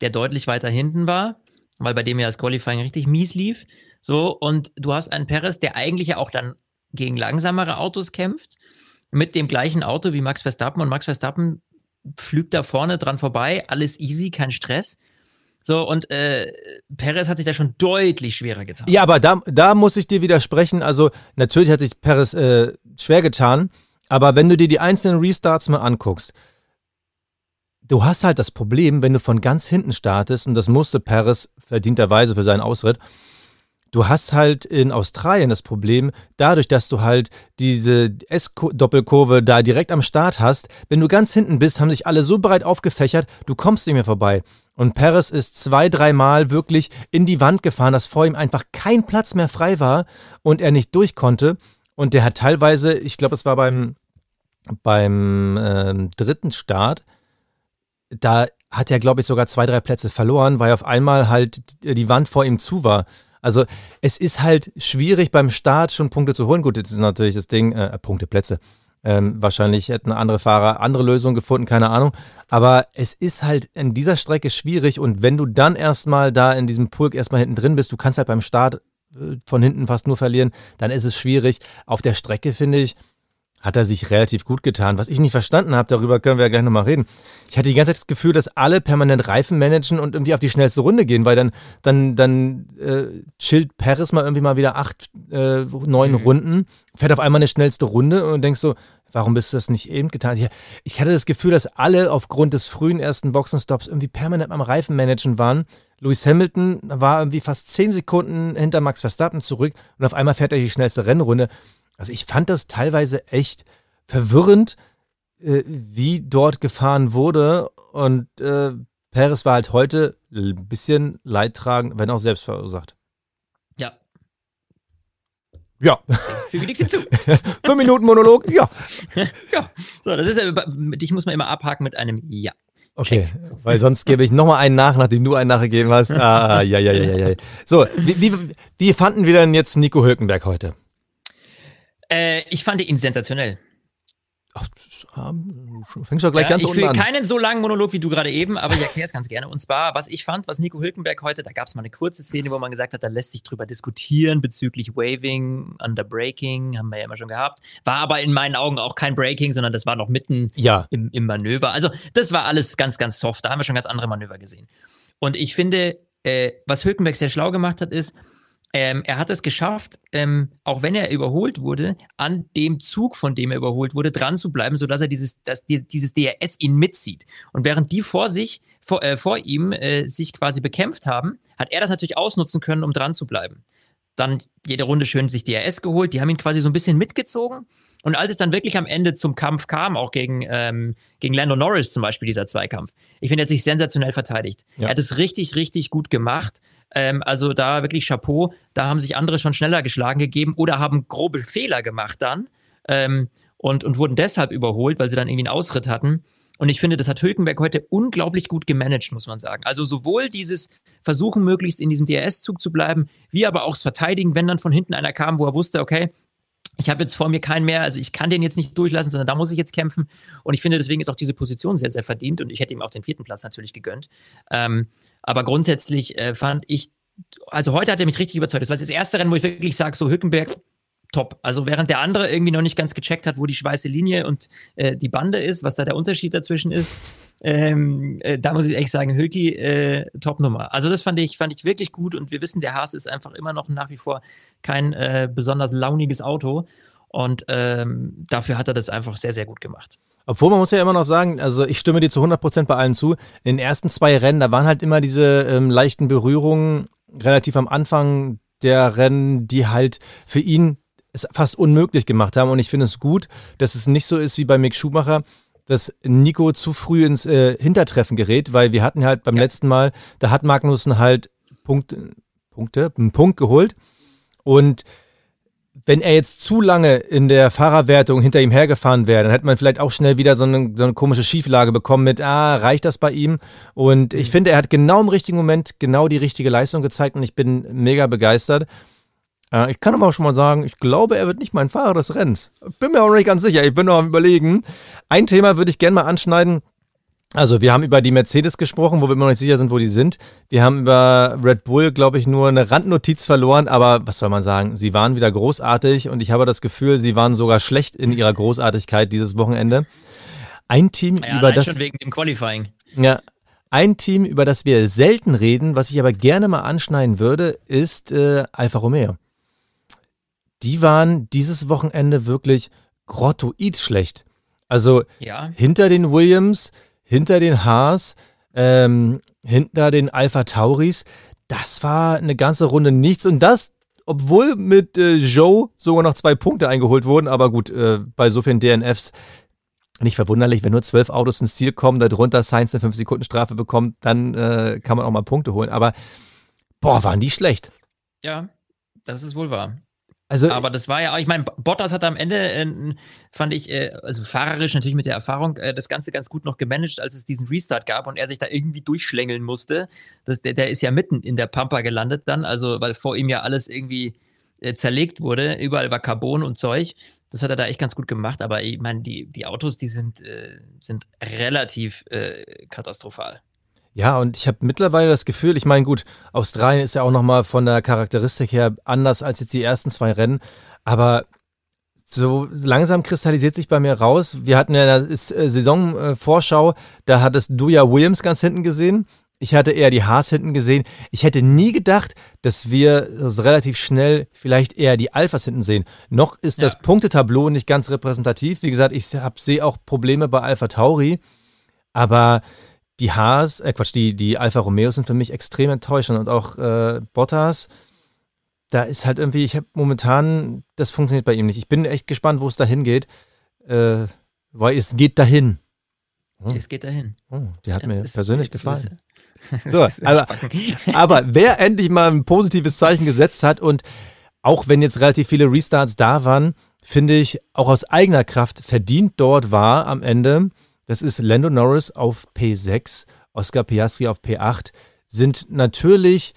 B: der deutlich weiter hinten war, weil bei dem ja das Qualifying richtig mies lief. So, und du hast einen Perez, der eigentlich ja auch dann gegen langsamere Autos kämpft, mit dem gleichen Auto wie Max Verstappen und Max Verstappen pflügt da vorne dran vorbei, alles easy, kein Stress. So, und äh, Perez hat sich da schon deutlich schwerer getan.
C: Ja, aber da, da muss ich dir widersprechen. Also, natürlich hat sich Perez äh, schwer getan, aber wenn du dir die einzelnen Restarts mal anguckst, du hast halt das Problem, wenn du von ganz hinten startest, und das musste Perez verdienterweise für seinen Ausritt, du hast halt in Australien das Problem, dadurch, dass du halt diese S-Doppelkurve da direkt am Start hast, wenn du ganz hinten bist, haben sich alle so breit aufgefächert, du kommst nicht mehr vorbei. Und Perez ist zwei, dreimal wirklich in die Wand gefahren, dass vor ihm einfach kein Platz mehr frei war und er nicht durch konnte. Und der hat teilweise, ich glaube, es war beim, beim ähm, dritten Start, da hat er, glaube ich, sogar zwei, drei Plätze verloren, weil auf einmal halt die Wand vor ihm zu war. Also es ist halt schwierig beim Start schon Punkte zu holen. Gut, jetzt ist natürlich das Ding, äh, Punkte, Plätze. Ähm, wahrscheinlich hätten andere Fahrer andere Lösungen gefunden, keine Ahnung. Aber es ist halt in dieser Strecke schwierig und wenn du dann erstmal da in diesem Pulk erstmal hinten drin bist, du kannst halt beim Start äh, von hinten fast nur verlieren, dann ist es schwierig. Auf der Strecke, finde ich, hat er sich relativ gut getan. Was ich nicht verstanden habe, darüber können wir ja gleich nochmal reden. Ich hatte die ganze Zeit das Gefühl, dass alle permanent Reifen managen und irgendwie auf die schnellste Runde gehen, weil dann, dann, dann äh, chillt Paris mal irgendwie mal wieder acht, äh, neun
B: Mhm.
C: Runden, fährt auf einmal eine schnellste Runde und denkst so, warum bist du das nicht eben getan? Ich, ich hatte das Gefühl, dass alle aufgrund des frühen ersten Boxenstops irgendwie permanent am Reifen managen waren. Lewis Hamilton war irgendwie fast zehn Sekunden hinter Max Verstappen zurück und auf einmal fährt er die schnellste Rennrunde. Also ich fand das teilweise echt verwirrend, äh, wie dort gefahren wurde. Und äh, Perez war halt heute ein bisschen leidtragend, wenn auch selbst verursacht.
B: Ja,
C: Ja,
B: füge nichts hinzu.
C: fünf Minuten Monolog, ja.
B: ja, so, das ist ja, dich muss man immer abhaken mit einem Ja.
C: Okay, weil sonst gebe ich nochmal einen nach, nachdem du einen nachgegeben hast. Ah, ja, ja, ja, ja, ja. So, wie, wie, wie fanden wir denn jetzt Nico Hülkenberg heute?
B: Äh, ich fand ihn sensationell.
C: Ach, fängst du gleich
B: Ja,
C: ganz
B: ich
C: unten
B: will
C: an.
B: keinen so langen Monolog wie du gerade eben, aber ich erkläre es ganz gerne. Und zwar, was ich fand, was Nico Hülkenberg heute, da gab es mal eine kurze Szene, wo man gesagt hat, da lässt sich drüber diskutieren bezüglich Waving, Underbreaking, haben wir ja immer schon gehabt. War aber in meinen Augen auch kein Breaking, sondern das war noch mitten
C: Ja,
B: im, im Manöver. Also, das war alles ganz, ganz soft. Da haben wir schon ganz andere Manöver gesehen. Und ich finde, äh, was Hülkenberg sehr schlau gemacht hat, ist, ähm, er hat es geschafft, ähm, auch wenn er überholt wurde, an dem Zug, von dem er überholt wurde, dran zu bleiben, sodass er dieses, dass die, dieses DRS ihn mitzieht. Und während die vor sich, vor, äh, vor ihm äh, sich quasi bekämpft haben, hat er das natürlich ausnutzen können, um dran zu bleiben. Dann jede Runde schön sich DRS geholt, die haben ihn quasi so ein bisschen mitgezogen. Und als es dann wirklich am Ende zum Kampf kam, auch gegen, ähm, gegen Lando Norris zum Beispiel, dieser Zweikampf, ich finde, er hat sich sensationell verteidigt.
C: Ja.
B: Er hat es richtig, richtig gut gemacht. Ähm, also da wirklich Chapeau. Da haben sich andere schon schneller geschlagen gegeben oder haben grobe Fehler gemacht dann ähm, und, und wurden deshalb überholt, weil sie dann irgendwie einen Ausritt hatten. Und ich finde, das hat Hülkenberg heute unglaublich gut gemanagt, muss man sagen. Also sowohl dieses Versuchen, möglichst in diesem DRS-Zug zu bleiben, wie aber auch das Verteidigen, wenn dann von hinten einer kam, wo er wusste, okay, ich habe jetzt vor mir keinen mehr, also ich kann den jetzt nicht durchlassen, sondern da muss ich jetzt kämpfen. Und ich finde, deswegen ist auch diese Position sehr, sehr verdient und ich hätte ihm auch den vierten Platz natürlich gegönnt. Ähm, aber grundsätzlich äh, fand ich, also heute hat er mich richtig überzeugt. Das war das erste Rennen, wo ich wirklich sage, so Hückenberg, top. Also während der andere irgendwie noch nicht ganz gecheckt hat, wo die weiße Linie und äh, die Bande ist, was da der Unterschied dazwischen ist, ähm, äh, da muss ich echt sagen, Hülki, äh, Top-Nummer. Also das fand ich, fand ich wirklich gut und wir wissen, der Haas ist einfach immer noch nach wie vor kein äh, besonders launiges Auto und ähm, dafür hat er das einfach sehr, sehr gut gemacht.
C: Obwohl man muss ja immer noch sagen, also ich stimme dir zu 100% bei allen zu. In den ersten zwei Rennen, da waren halt immer diese ähm, leichten Berührungen relativ am Anfang der Rennen, die halt für ihn es fast unmöglich gemacht haben. Und ich finde es gut, dass es nicht so ist wie bei Mick Schumacher, dass Nico zu früh ins äh, Hintertreffen gerät, weil wir hatten halt beim ja. letzten Mal, da hat Magnussen halt Punkt, Punkte, einen Punkt geholt. Und wenn er jetzt zu lange in der Fahrerwertung hinter ihm hergefahren wäre, dann hätte man vielleicht auch schnell wieder so eine, so eine komische Schieflage bekommen mit, ah, reicht das bei ihm? Und ich mhm. finde, er hat genau im richtigen Moment genau die richtige Leistung gezeigt und ich bin mega begeistert. Äh, ich kann aber auch schon mal sagen, ich glaube, er wird nicht mein Fahrer des Rennens. Bin mir auch noch nicht ganz sicher, ich bin noch am Überlegen. Ein Thema würde ich gerne mal anschneiden. Also, wir haben über die Mercedes gesprochen, wo wir immer noch nicht sicher sind, wo die sind. Wir haben über Red Bull, glaube ich, nur eine Randnotiz verloren, aber was soll man sagen? Sie waren wieder großartig und ich habe das Gefühl, sie waren sogar schlecht in ihrer Großartigkeit dieses Wochenende. Ein Team, ja, über das.
B: schon wegen dem Qualifying.
C: Ja, ein Team, über das wir selten reden, was ich aber gerne mal anschneiden würde, ist äh, Alfa Romeo die waren dieses Wochenende wirklich grottoid schlecht. Also ja. hinter den Williams, hinter den Haas, ähm, hinter den Alpha Tauris, das war eine ganze Runde nichts. Und das, obwohl mit äh, Joe sogar noch zwei Punkte eingeholt wurden, aber gut, äh, bei so vielen DNFs nicht verwunderlich, wenn nur zwölf Autos ins Ziel kommen, darunter Sainz eine 5-Sekunden-Strafe bekommt, dann äh, kann man auch mal Punkte holen. Aber boah, waren die schlecht.
B: Ja, das ist wohl wahr. Also, aber das war ja auch, ich meine, Bottas hat am Ende, äh, fand ich, äh, also fahrerisch natürlich mit der Erfahrung, äh, das Ganze ganz gut noch gemanagt, als es diesen Restart gab und er sich da irgendwie durchschlängeln musste. Das, der, der ist ja mitten in der Pampa gelandet dann, also weil vor ihm ja alles irgendwie äh, zerlegt wurde, überall war Carbon und Zeug. Das hat er da echt ganz gut gemacht, aber ich meine, die, die Autos, die sind, äh, sind relativ äh, katastrophal.
C: Ja, und ich habe mittlerweile das Gefühl, ich meine, gut, Australien ist ja auch nochmal von der Charakteristik her anders als jetzt die ersten zwei Rennen, aber so langsam kristallisiert sich bei mir raus. Wir hatten ja in der äh, Saisonvorschau, da hattest du ja Williams ganz hinten gesehen. Ich hatte eher die Haas hinten gesehen. Ich hätte nie gedacht, dass wir relativ schnell vielleicht eher die Alphas hinten sehen. Noch ist das Punktetableau nicht ganz repräsentativ. Wie gesagt, ich sehe auch Probleme bei Alpha Tauri. Aber die Haas, äh Quatsch, die, die Alfa Romeo sind für mich extrem enttäuschend und auch äh, Bottas, da ist halt irgendwie, ich habe momentan, das funktioniert bei ihm nicht. Ich bin echt gespannt, wo es dahin geht, äh, weil es geht dahin.
B: Oh. Es geht dahin.
C: Oh, die hat ja, mir persönlich gefallen. So, aber, aber wer endlich mal ein positives Zeichen gesetzt hat und auch wenn jetzt relativ viele Restarts da waren, finde ich auch aus eigener Kraft verdient dort war am Ende das ist Lando Norris auf P6, Oscar Piastri auf P8. Sind natürlich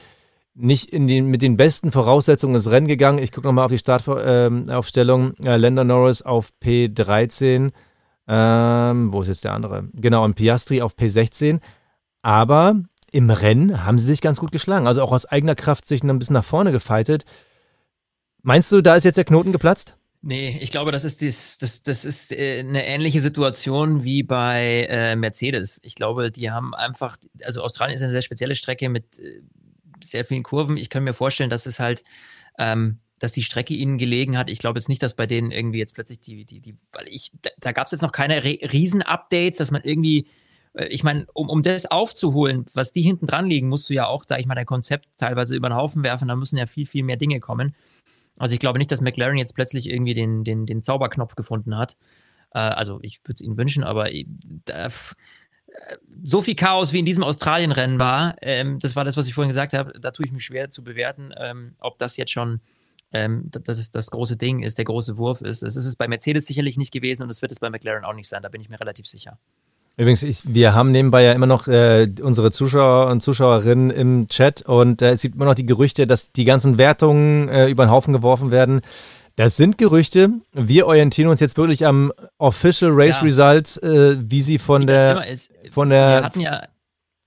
C: nicht den, mit den besten Voraussetzungen ins Rennen gegangen. Ich gucke nochmal auf die Startaufstellung. Ähm, äh, Lando Norris auf P13. Ähm, wo ist jetzt der andere? Genau, und Piastri auf P16. Aber im Rennen haben sie sich ganz gut geschlagen. Also auch aus eigener Kraft sich ein bisschen nach vorne gefeitet. Meinst du, da ist jetzt der Knoten geplatzt?
B: Nee, ich glaube, das ist, dies, das, das ist äh, eine ähnliche Situation wie bei äh, Mercedes. Ich glaube, die haben einfach, also Australien ist eine sehr spezielle Strecke mit äh, sehr vielen Kurven. Ich kann mir vorstellen, dass es halt, ähm, dass die Strecke ihnen gelegen hat. Ich glaube jetzt nicht, dass bei denen irgendwie jetzt plötzlich die, die, die, weil ich, da, da gab es jetzt noch keine Riesen-Updates, dass man irgendwie äh, ich meine, um, um das aufzuholen, was die hinten dran liegen, musst du ja auch, da ich mal, dein Konzept teilweise über den Haufen werfen, da müssen ja viel, viel mehr Dinge kommen. Also ich glaube nicht, dass McLaren jetzt plötzlich irgendwie den, den, den Zauberknopf gefunden hat. Äh, also ich würde es ihnen wünschen, aber da, so viel Chaos wie in diesem Australien-Rennen war, ähm, das war das, was ich vorhin gesagt habe, da tue ich mich schwer zu bewerten, ähm, ob das jetzt schon ähm, das, das große Ding ist, der große Wurf ist. Das ist es bei Mercedes sicherlich nicht gewesen und es wird es bei McLaren auch nicht sein, da bin ich mir relativ sicher.
C: Übrigens, ich, wir haben nebenbei ja immer noch äh, unsere Zuschauer und Zuschauerinnen im Chat und äh, es gibt immer noch die Gerüchte, dass die ganzen Wertungen äh, über den Haufen geworfen werden. Das sind Gerüchte. Wir orientieren uns jetzt wirklich am Official Race ja. Results, äh, wie sie von wie der, von der.
B: Wir hatten ja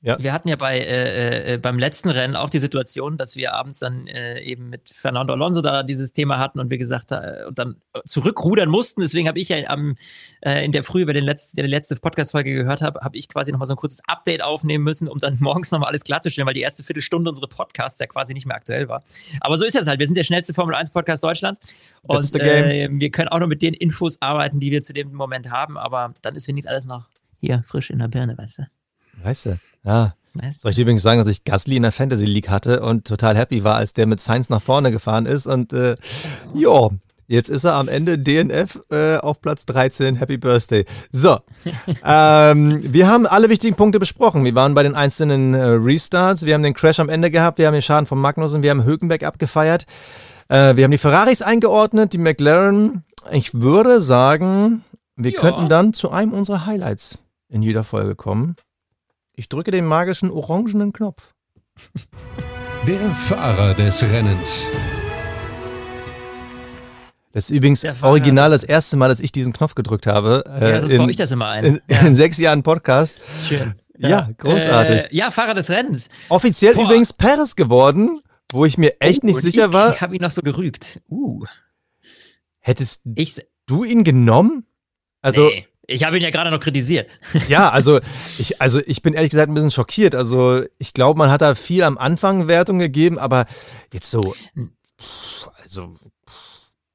B: ja. Wir hatten ja bei, äh, äh, beim letzten Rennen auch die Situation, dass wir abends dann äh, eben mit Fernando Alonso da dieses Thema hatten und wir gesagt äh, und dann zurückrudern mussten. Deswegen habe ich ja am, äh, in der Früh, über den letzten, die letzte Podcast-Folge gehört habe, habe ich quasi nochmal so ein kurzes Update aufnehmen müssen, um dann morgens nochmal alles klarzustellen, weil die erste Viertelstunde unsere Podcasts ja quasi nicht mehr aktuell war. Aber so ist das halt. Wir sind der schnellste Formel 1-Podcast Deutschlands und äh, wir können auch nur mit den Infos arbeiten, die wir zu dem Moment haben, aber dann ist wenigstens alles noch hier frisch in der Birne, weißt du?
C: Weißt du, ja. Weißt Soll ich dir übrigens sagen, dass ich Gasly in der Fantasy League hatte und total happy war, als der mit Science nach vorne gefahren ist und äh, ja, Jetzt ist er am Ende DNF äh, auf Platz 13. Happy Birthday. So, ähm, wir haben alle wichtigen Punkte besprochen. Wir waren bei den einzelnen äh, Restarts. Wir haben den Crash am Ende gehabt. Wir haben den Schaden von Magnussen. Wir haben Hülkenberg abgefeiert. Äh, wir haben die Ferraris eingeordnet, die McLaren. Ich würde sagen, wir ja. könnten dann zu einem unserer Highlights in jeder Folge kommen. Ich drücke den magischen orangenen Knopf.
A: Der Fahrer des Rennens.
C: Das ist übrigens original das erste Mal, dass ich diesen Knopf gedrückt habe.
B: Äh, ja, sonst baue ich das immer ein.
C: In, ja. in, sechs Jahren Podcast.
B: Schön.
C: Ja, ja großartig.
B: Äh, ja, Fahrer des Rennens.
C: Offiziell Boah. übrigens Paris geworden, wo ich mir echt oh, nicht sicher
B: ich
C: war.
B: Ich habe ihn noch so gerügt. Uh.
C: Hättest ich, du ihn genommen? Also. Nee.
B: Ich habe ihn ja gerade noch kritisiert.
C: Ja, also ich, also ich bin ehrlich gesagt ein bisschen schockiert. Also ich glaube, man hat da viel am Anfang Wertung gegeben, aber jetzt so, also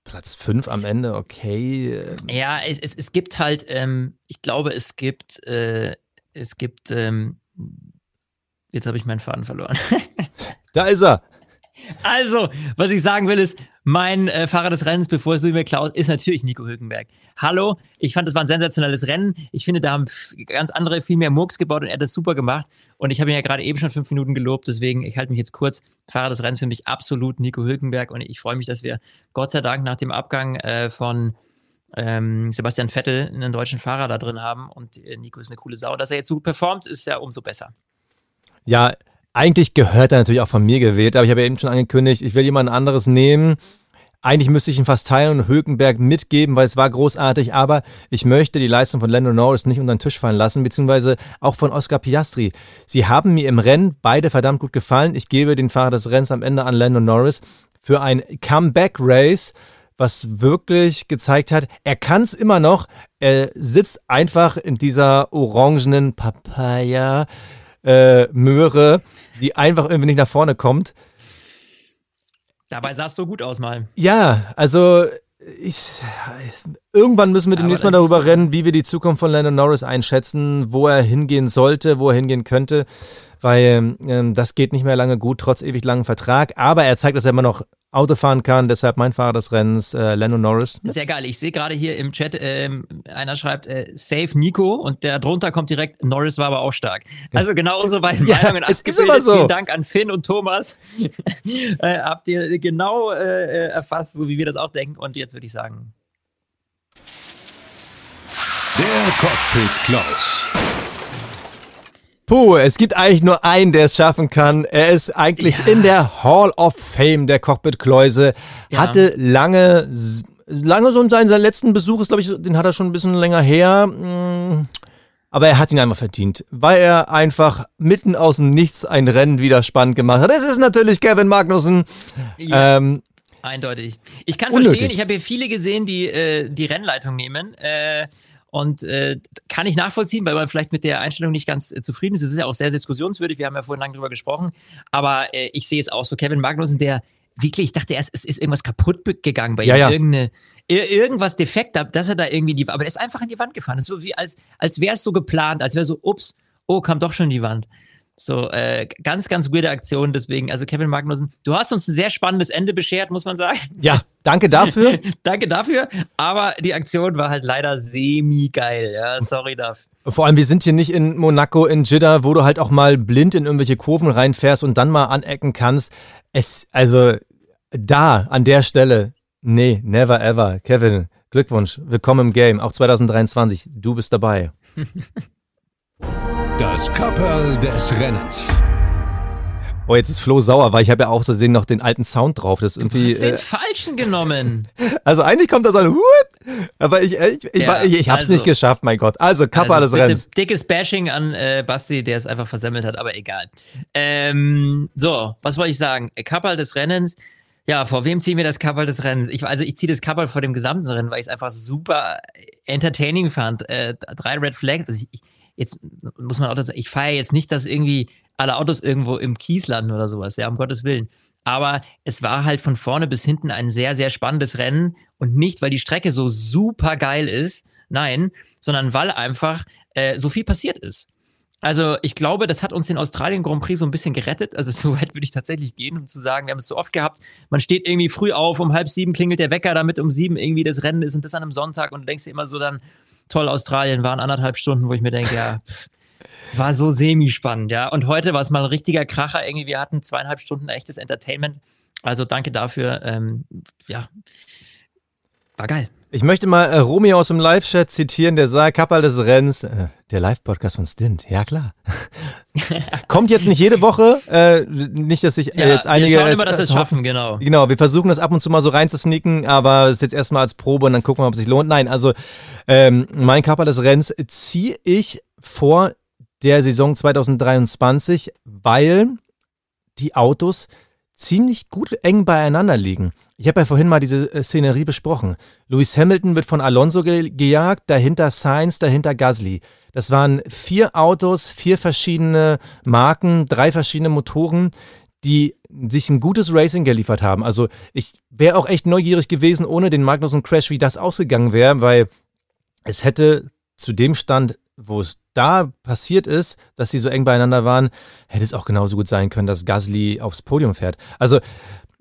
C: Platz 5 am Ende, okay.
B: Ja, es, es, es gibt halt, ähm, ich glaube, es gibt, äh, es gibt, ähm, jetzt habe ich meinen Faden verloren.
C: da ist er.
B: Also, was ich sagen will, ist, mein äh, Fahrer des Rennens, bevor es mir klaut, ist natürlich Nico Hülkenberg. Hallo, ich fand, das war ein sensationelles Rennen. Ich finde, da haben ganz andere viel mehr Murks gebaut und er hat das super gemacht. Und ich habe ihn ja gerade eben schon fünf Minuten gelobt, deswegen, ich halte mich jetzt kurz. Fahrer des Rennens für mich absolut Nico Hülkenberg und ich freue mich, dass wir Gott sei Dank nach dem Abgang äh, von ähm, Sebastian Vettel einen deutschen Fahrer da drin haben und äh, Nico ist eine coole Sau. Dass er jetzt so performt, ist ja umso besser.
C: Ja, eigentlich gehört er natürlich auch von mir gewählt, aber ich habe ja eben schon angekündigt, ich will jemand anderes nehmen. Eigentlich müsste ich ihn fast teilen und Hülkenberg mitgeben, weil es war großartig, aber ich möchte die Leistung von Lando Norris nicht unter den Tisch fallen lassen, beziehungsweise auch von Oscar Piastri. Sie haben mir im Rennen beide verdammt gut gefallen. Ich gebe den Fahrer des Rennens am Ende an Lando Norris für ein Comeback-Race, was wirklich gezeigt hat, er kann es immer noch. Er sitzt einfach in dieser orangenen Papaya äh, Möhre, die einfach irgendwie nicht nach vorne kommt.
B: Dabei sah es so gut aus mal.
C: Ja, also ich, irgendwann müssen wir demnächst mal darüber rennen, wie wir die Zukunft von Landon Norris einschätzen, wo er hingehen sollte, wo er hingehen könnte weil ähm, das geht nicht mehr lange gut, trotz ewig langen Vertrag. Aber er zeigt, dass er immer noch Auto fahren kann, deshalb mein Fahrer des Rennens, äh, Lando Norris.
B: Sehr geil. Ich sehe gerade hier im Chat, äh, einer schreibt äh, Save Nico und der drunter kommt direkt, Norris war aber auch stark. Also genau unsere beiden ja, Meinungen
C: es ist immer so.
B: Vielen Dank an Finn und Thomas. äh, habt ihr genau äh, erfasst, so wie wir das auch denken. Und jetzt würde ich sagen.
A: Der Cockpit Klaus.
C: Puh, es gibt eigentlich nur einen, der es schaffen kann. Er ist eigentlich ja. in der Hall of Fame der Cockpit-Kläuse. Ja. Hatte lange, lange so in seinen, seinen letzten Besuch ist, glaube ich, den hat er schon ein bisschen länger her. Mm, aber er hat ihn einmal verdient, weil er einfach mitten aus dem Nichts ein Rennen wieder spannend gemacht hat. Das ist natürlich Kevin Magnussen. Ja. Ähm,
B: Eindeutig. Ich kann unnötig. verstehen, ich habe hier viele gesehen, die äh, die Rennleitung nehmen. Äh, und äh, kann ich nachvollziehen, weil man vielleicht mit der Einstellung nicht ganz äh, zufrieden ist. Es ist ja auch sehr diskussionswürdig, wir haben ja vorhin lange drüber gesprochen. Aber äh, ich sehe es auch so. Kevin Magnussen, der wirklich, ich dachte erst, es ist irgendwas kaputt gegangen bei ihm. Ja, Irgendeine, irgendwas defekt, dass er da irgendwie die, aber er ist einfach an die Wand gefahren. Das ist so wie als, als wäre es so geplant, als wäre so, ups, oh, kam doch schon die Wand. So, äh, ganz, ganz weirde Aktion. Deswegen, also Kevin Magnussen, du hast uns ein sehr spannendes Ende beschert, muss man sagen.
C: Ja, danke dafür.
B: danke dafür. Aber die Aktion war halt leider semi-geil. Ja, sorry dafür.
C: Vor allem, wir sind hier nicht in Monaco, in Jeddah, wo du halt auch mal blind in irgendwelche Kurven reinfährst und dann mal anecken kannst. Es, also da, an der Stelle, nee, never ever. Kevin, Glückwunsch, willkommen im Game, auch 2023, du bist dabei.
A: Das Kapperl des Rennens.
C: Oh, jetzt ist Flo sauer, weil ich habe ja auch so sehen noch den alten Sound drauf. Das ist irgendwie.
B: Du hast den
C: Äh,
B: falschen genommen.
C: also eigentlich kommt da so ein Whoop, aber ich, ich, ich,
B: Ja,
C: ich, ich hab's
B: also-
C: nicht geschafft, mein Gott. Also, Kappa des
B: bitte
C: Rennens.
B: Dickes Bashing an äh, Basti, der es einfach versemmelt hat, aber egal. Ähm, so, was wollte ich sagen? Kappal des Rennens. Ja, vor wem ziehen wir das Kappal des Rennens? Ich, also ich ziehe das Kappal vor dem gesamten Rennen, weil ich es einfach super entertaining fand. Äh, drei Red Flags. Also ich, jetzt muss man auch dazu sagen, ich feiere jetzt nicht, dass irgendwie alle Autos irgendwo im Kies landen oder sowas, ja, um Gottes Willen. Aber es war halt von vorne bis hinten ein sehr, sehr spannendes Rennen und nicht, weil die Strecke so super geil ist, nein, sondern weil einfach äh, so viel passiert ist. Also ich glaube, das hat uns den Australien Grand Prix so ein bisschen gerettet. Also so weit würde ich tatsächlich gehen, um zu sagen, wir haben es so oft gehabt, man steht irgendwie früh auf, um halb sieben klingelt der Wecker, damit um sieben irgendwie das Rennen ist und das an einem Sonntag und du denkst dir immer so dann, toll, Australien waren anderthalb Stunden, wo ich mir denke, ja, war so semi-spannend, ja. Und heute war es mal ein richtiger Kracher irgendwie. Wir hatten zweieinhalb Stunden echtes Entertainment. Also danke dafür. Ähm, ja, war geil.
C: Ich möchte mal äh, Romy aus dem Live-Chat zitieren, der sagt, Kappa des Rennens, äh, der Live-Podcast von Stint, ja klar. Kommt jetzt nicht jede Woche, äh, nicht, dass ich äh,
B: Ja,
C: jetzt einige...
B: wir schauen immer, dass wir es
C: äh,
B: schaffen, genau.
C: Genau, wir versuchen das ab und zu mal so reinzusneaken, aber es ist jetzt erstmal als Probe und dann gucken wir, ob es sich lohnt. Nein, also ähm, mein Kappa des Rennens ziehe ich vor der Saison 2023, weil die Autos ziemlich gut eng beieinander liegen. Ich habe ja vorhin mal diese äh, Szenerie besprochen. Lewis Hamilton wird von Alonso ge gejagt, dahinter Sainz, dahinter Gasly. Das waren vier Autos, vier verschiedene Marken, drei verschiedene Motoren, die sich ein gutes Racing geliefert haben. Also ich wäre auch echt neugierig gewesen, ohne den Magnussen-Crash, wie das ausgegangen wäre, weil es hätte zu dem Stand, wo es da passiert ist, dass sie so eng beieinander waren, hätte es auch genauso gut sein können, dass Gasly aufs Podium fährt. Also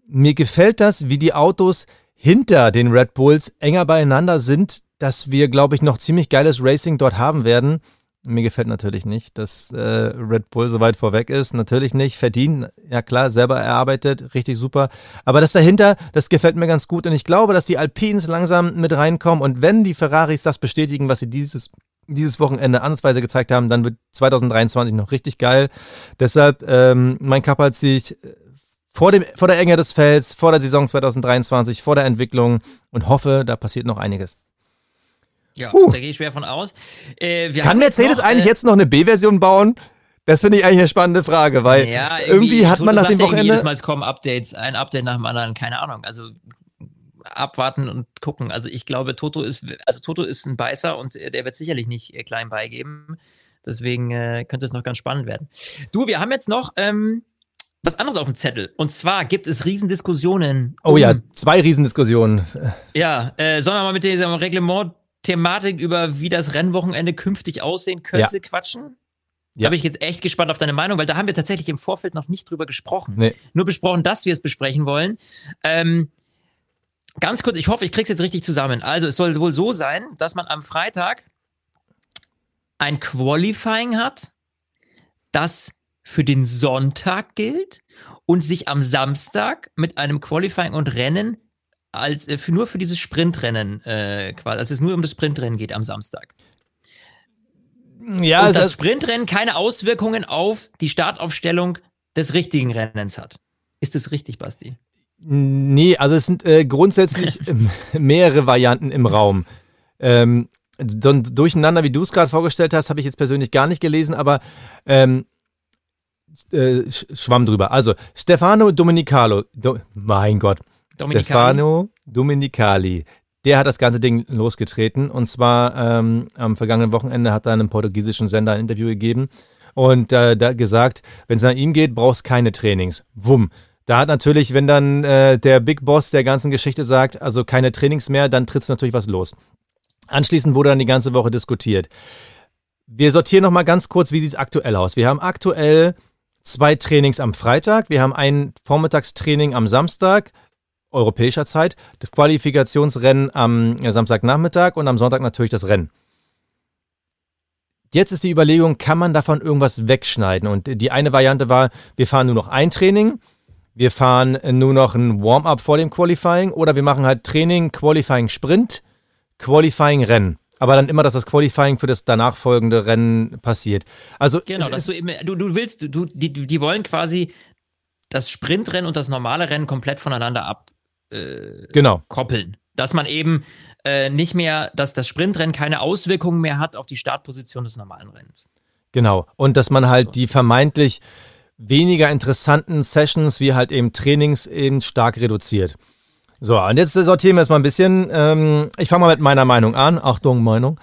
C: mir gefällt das, wie die Autos hinter den Red Bulls enger beieinander sind, dass wir, glaube ich, noch ziemlich geiles Racing dort haben werden. Mir gefällt natürlich nicht, dass äh, Red Bull so weit vorweg ist. Natürlich nicht. Verdient, ja klar, selber erarbeitet, richtig super. Aber das dahinter, das gefällt mir ganz gut. Und ich glaube, dass die Alpines langsam mit reinkommen. Und wenn die Ferraris das bestätigen, was sie dieses, dieses Wochenende ansatzweise gezeigt haben, dann wird 2023 noch richtig geil. Deshalb, ähm, mein Kappa ziehe ich äh, vor, dem, vor der Enge des Felds, vor der Saison 2023, vor der Entwicklung und hoffe, da passiert noch einiges.
B: Ja,
C: Huh.
B: da gehe ich schwer von aus. Äh, wir
C: Kann Mercedes
B: noch,
C: eigentlich
B: äh,
C: jetzt noch eine B-Version bauen? Das finde ich eigentlich eine spannende Frage, weil
B: ja,
C: irgendwie hat
B: Toto
C: man nach dem
B: irgendwie
C: Wochenende.
B: Jedes Mal es kommen Updates, ein Update nach dem anderen, keine Ahnung. Also abwarten und gucken. Also ich glaube, Toto ist, also Toto ist ein Beißer und äh, der wird sicherlich nicht äh, klein beigeben. Deswegen äh, könnte es noch ganz spannend werden. Du, wir haben jetzt noch ähm, was anderes auf dem Zettel. Und zwar gibt es Riesendiskussionen.
C: Oh ja,
B: um-
C: zwei Riesendiskussionen.
B: Ja, äh, sollen wir mal mit dieser Reglement-Thematik über wie das Rennwochenende künftig aussehen könnte quatschen?
C: Ja.
B: Da bin ich jetzt echt gespannt auf deine Meinung, weil da haben wir tatsächlich im Vorfeld noch nicht drüber gesprochen.
C: Nee.
B: Nur besprochen, dass wir es besprechen wollen. Ähm, ganz kurz, ich hoffe, ich krieg's jetzt richtig zusammen. Also, es soll wohl so sein, dass man am Freitag ein Qualifying hat, das für den Sonntag gilt und sich am Samstag mit einem Qualifying und Rennen als äh, für, nur für dieses Sprintrennen äh, quasi, dass es nur um das Sprintrennen geht am Samstag.
C: Ja,
B: und
C: es
B: das Sprintrennen keine Auswirkungen auf die Startaufstellung des richtigen Rennens hat. Ist das richtig, Basti?
C: Nee, also es sind äh, grundsätzlich mehrere Varianten im Raum. Ähm, so ein Durcheinander, wie du es gerade vorgestellt hast, habe ich jetzt persönlich gar nicht gelesen, aber ähm, äh, sch- schwamm drüber. Also, Stefano Domenicalo, Do, mein Gott,
B: Dominikali?
C: Stefano Domenicali. Der hat das ganze Ding losgetreten. Und zwar ähm, am vergangenen Wochenende hat er einem portugiesischen Sender ein Interview gegeben und äh, da gesagt, wenn es nach ihm geht, brauchst keine Trainings. Wumm. Da hat natürlich, wenn dann äh, der Big Boss der ganzen Geschichte sagt, also keine Trainings mehr, dann tritt natürlich was los. Anschließend wurde dann die ganze Woche diskutiert. Wir sortieren nochmal ganz kurz, wie sieht es aktuell aus. Wir haben aktuell zwei Trainings am Freitag, wir haben ein Vormittagstraining am Samstag, europäischer Zeit, das Qualifikationsrennen am äh, Samstagnachmittag und am Sonntag natürlich das Rennen. Jetzt ist die Überlegung, kann man davon irgendwas wegschneiden? Und die eine Variante war, wir fahren nur noch ein Training, wir fahren nur noch ein Warm-up vor dem Qualifying oder wir machen halt Training, Qualifying Sprint, Qualifying Rennen. Aber dann immer, dass das Qualifying für das danach folgende Rennen passiert. Also
B: genau, dass du, eben, du, du willst, du, die, die wollen quasi das Sprintrennen und das normale Rennen komplett voneinander ab äh,
C: genau.
B: koppeln. Dass man eben äh, nicht mehr, dass das Sprintrennen keine Auswirkungen mehr hat auf die Startposition des normalen Rennens.
C: Genau. Und dass man halt die vermeintlich weniger interessanten Sessions wie halt eben Trainings eben stark reduziert. So, und jetzt sortieren wir es mal ein bisschen. Ähm, ich fange mal mit meiner Meinung an. Achtung, Meinung.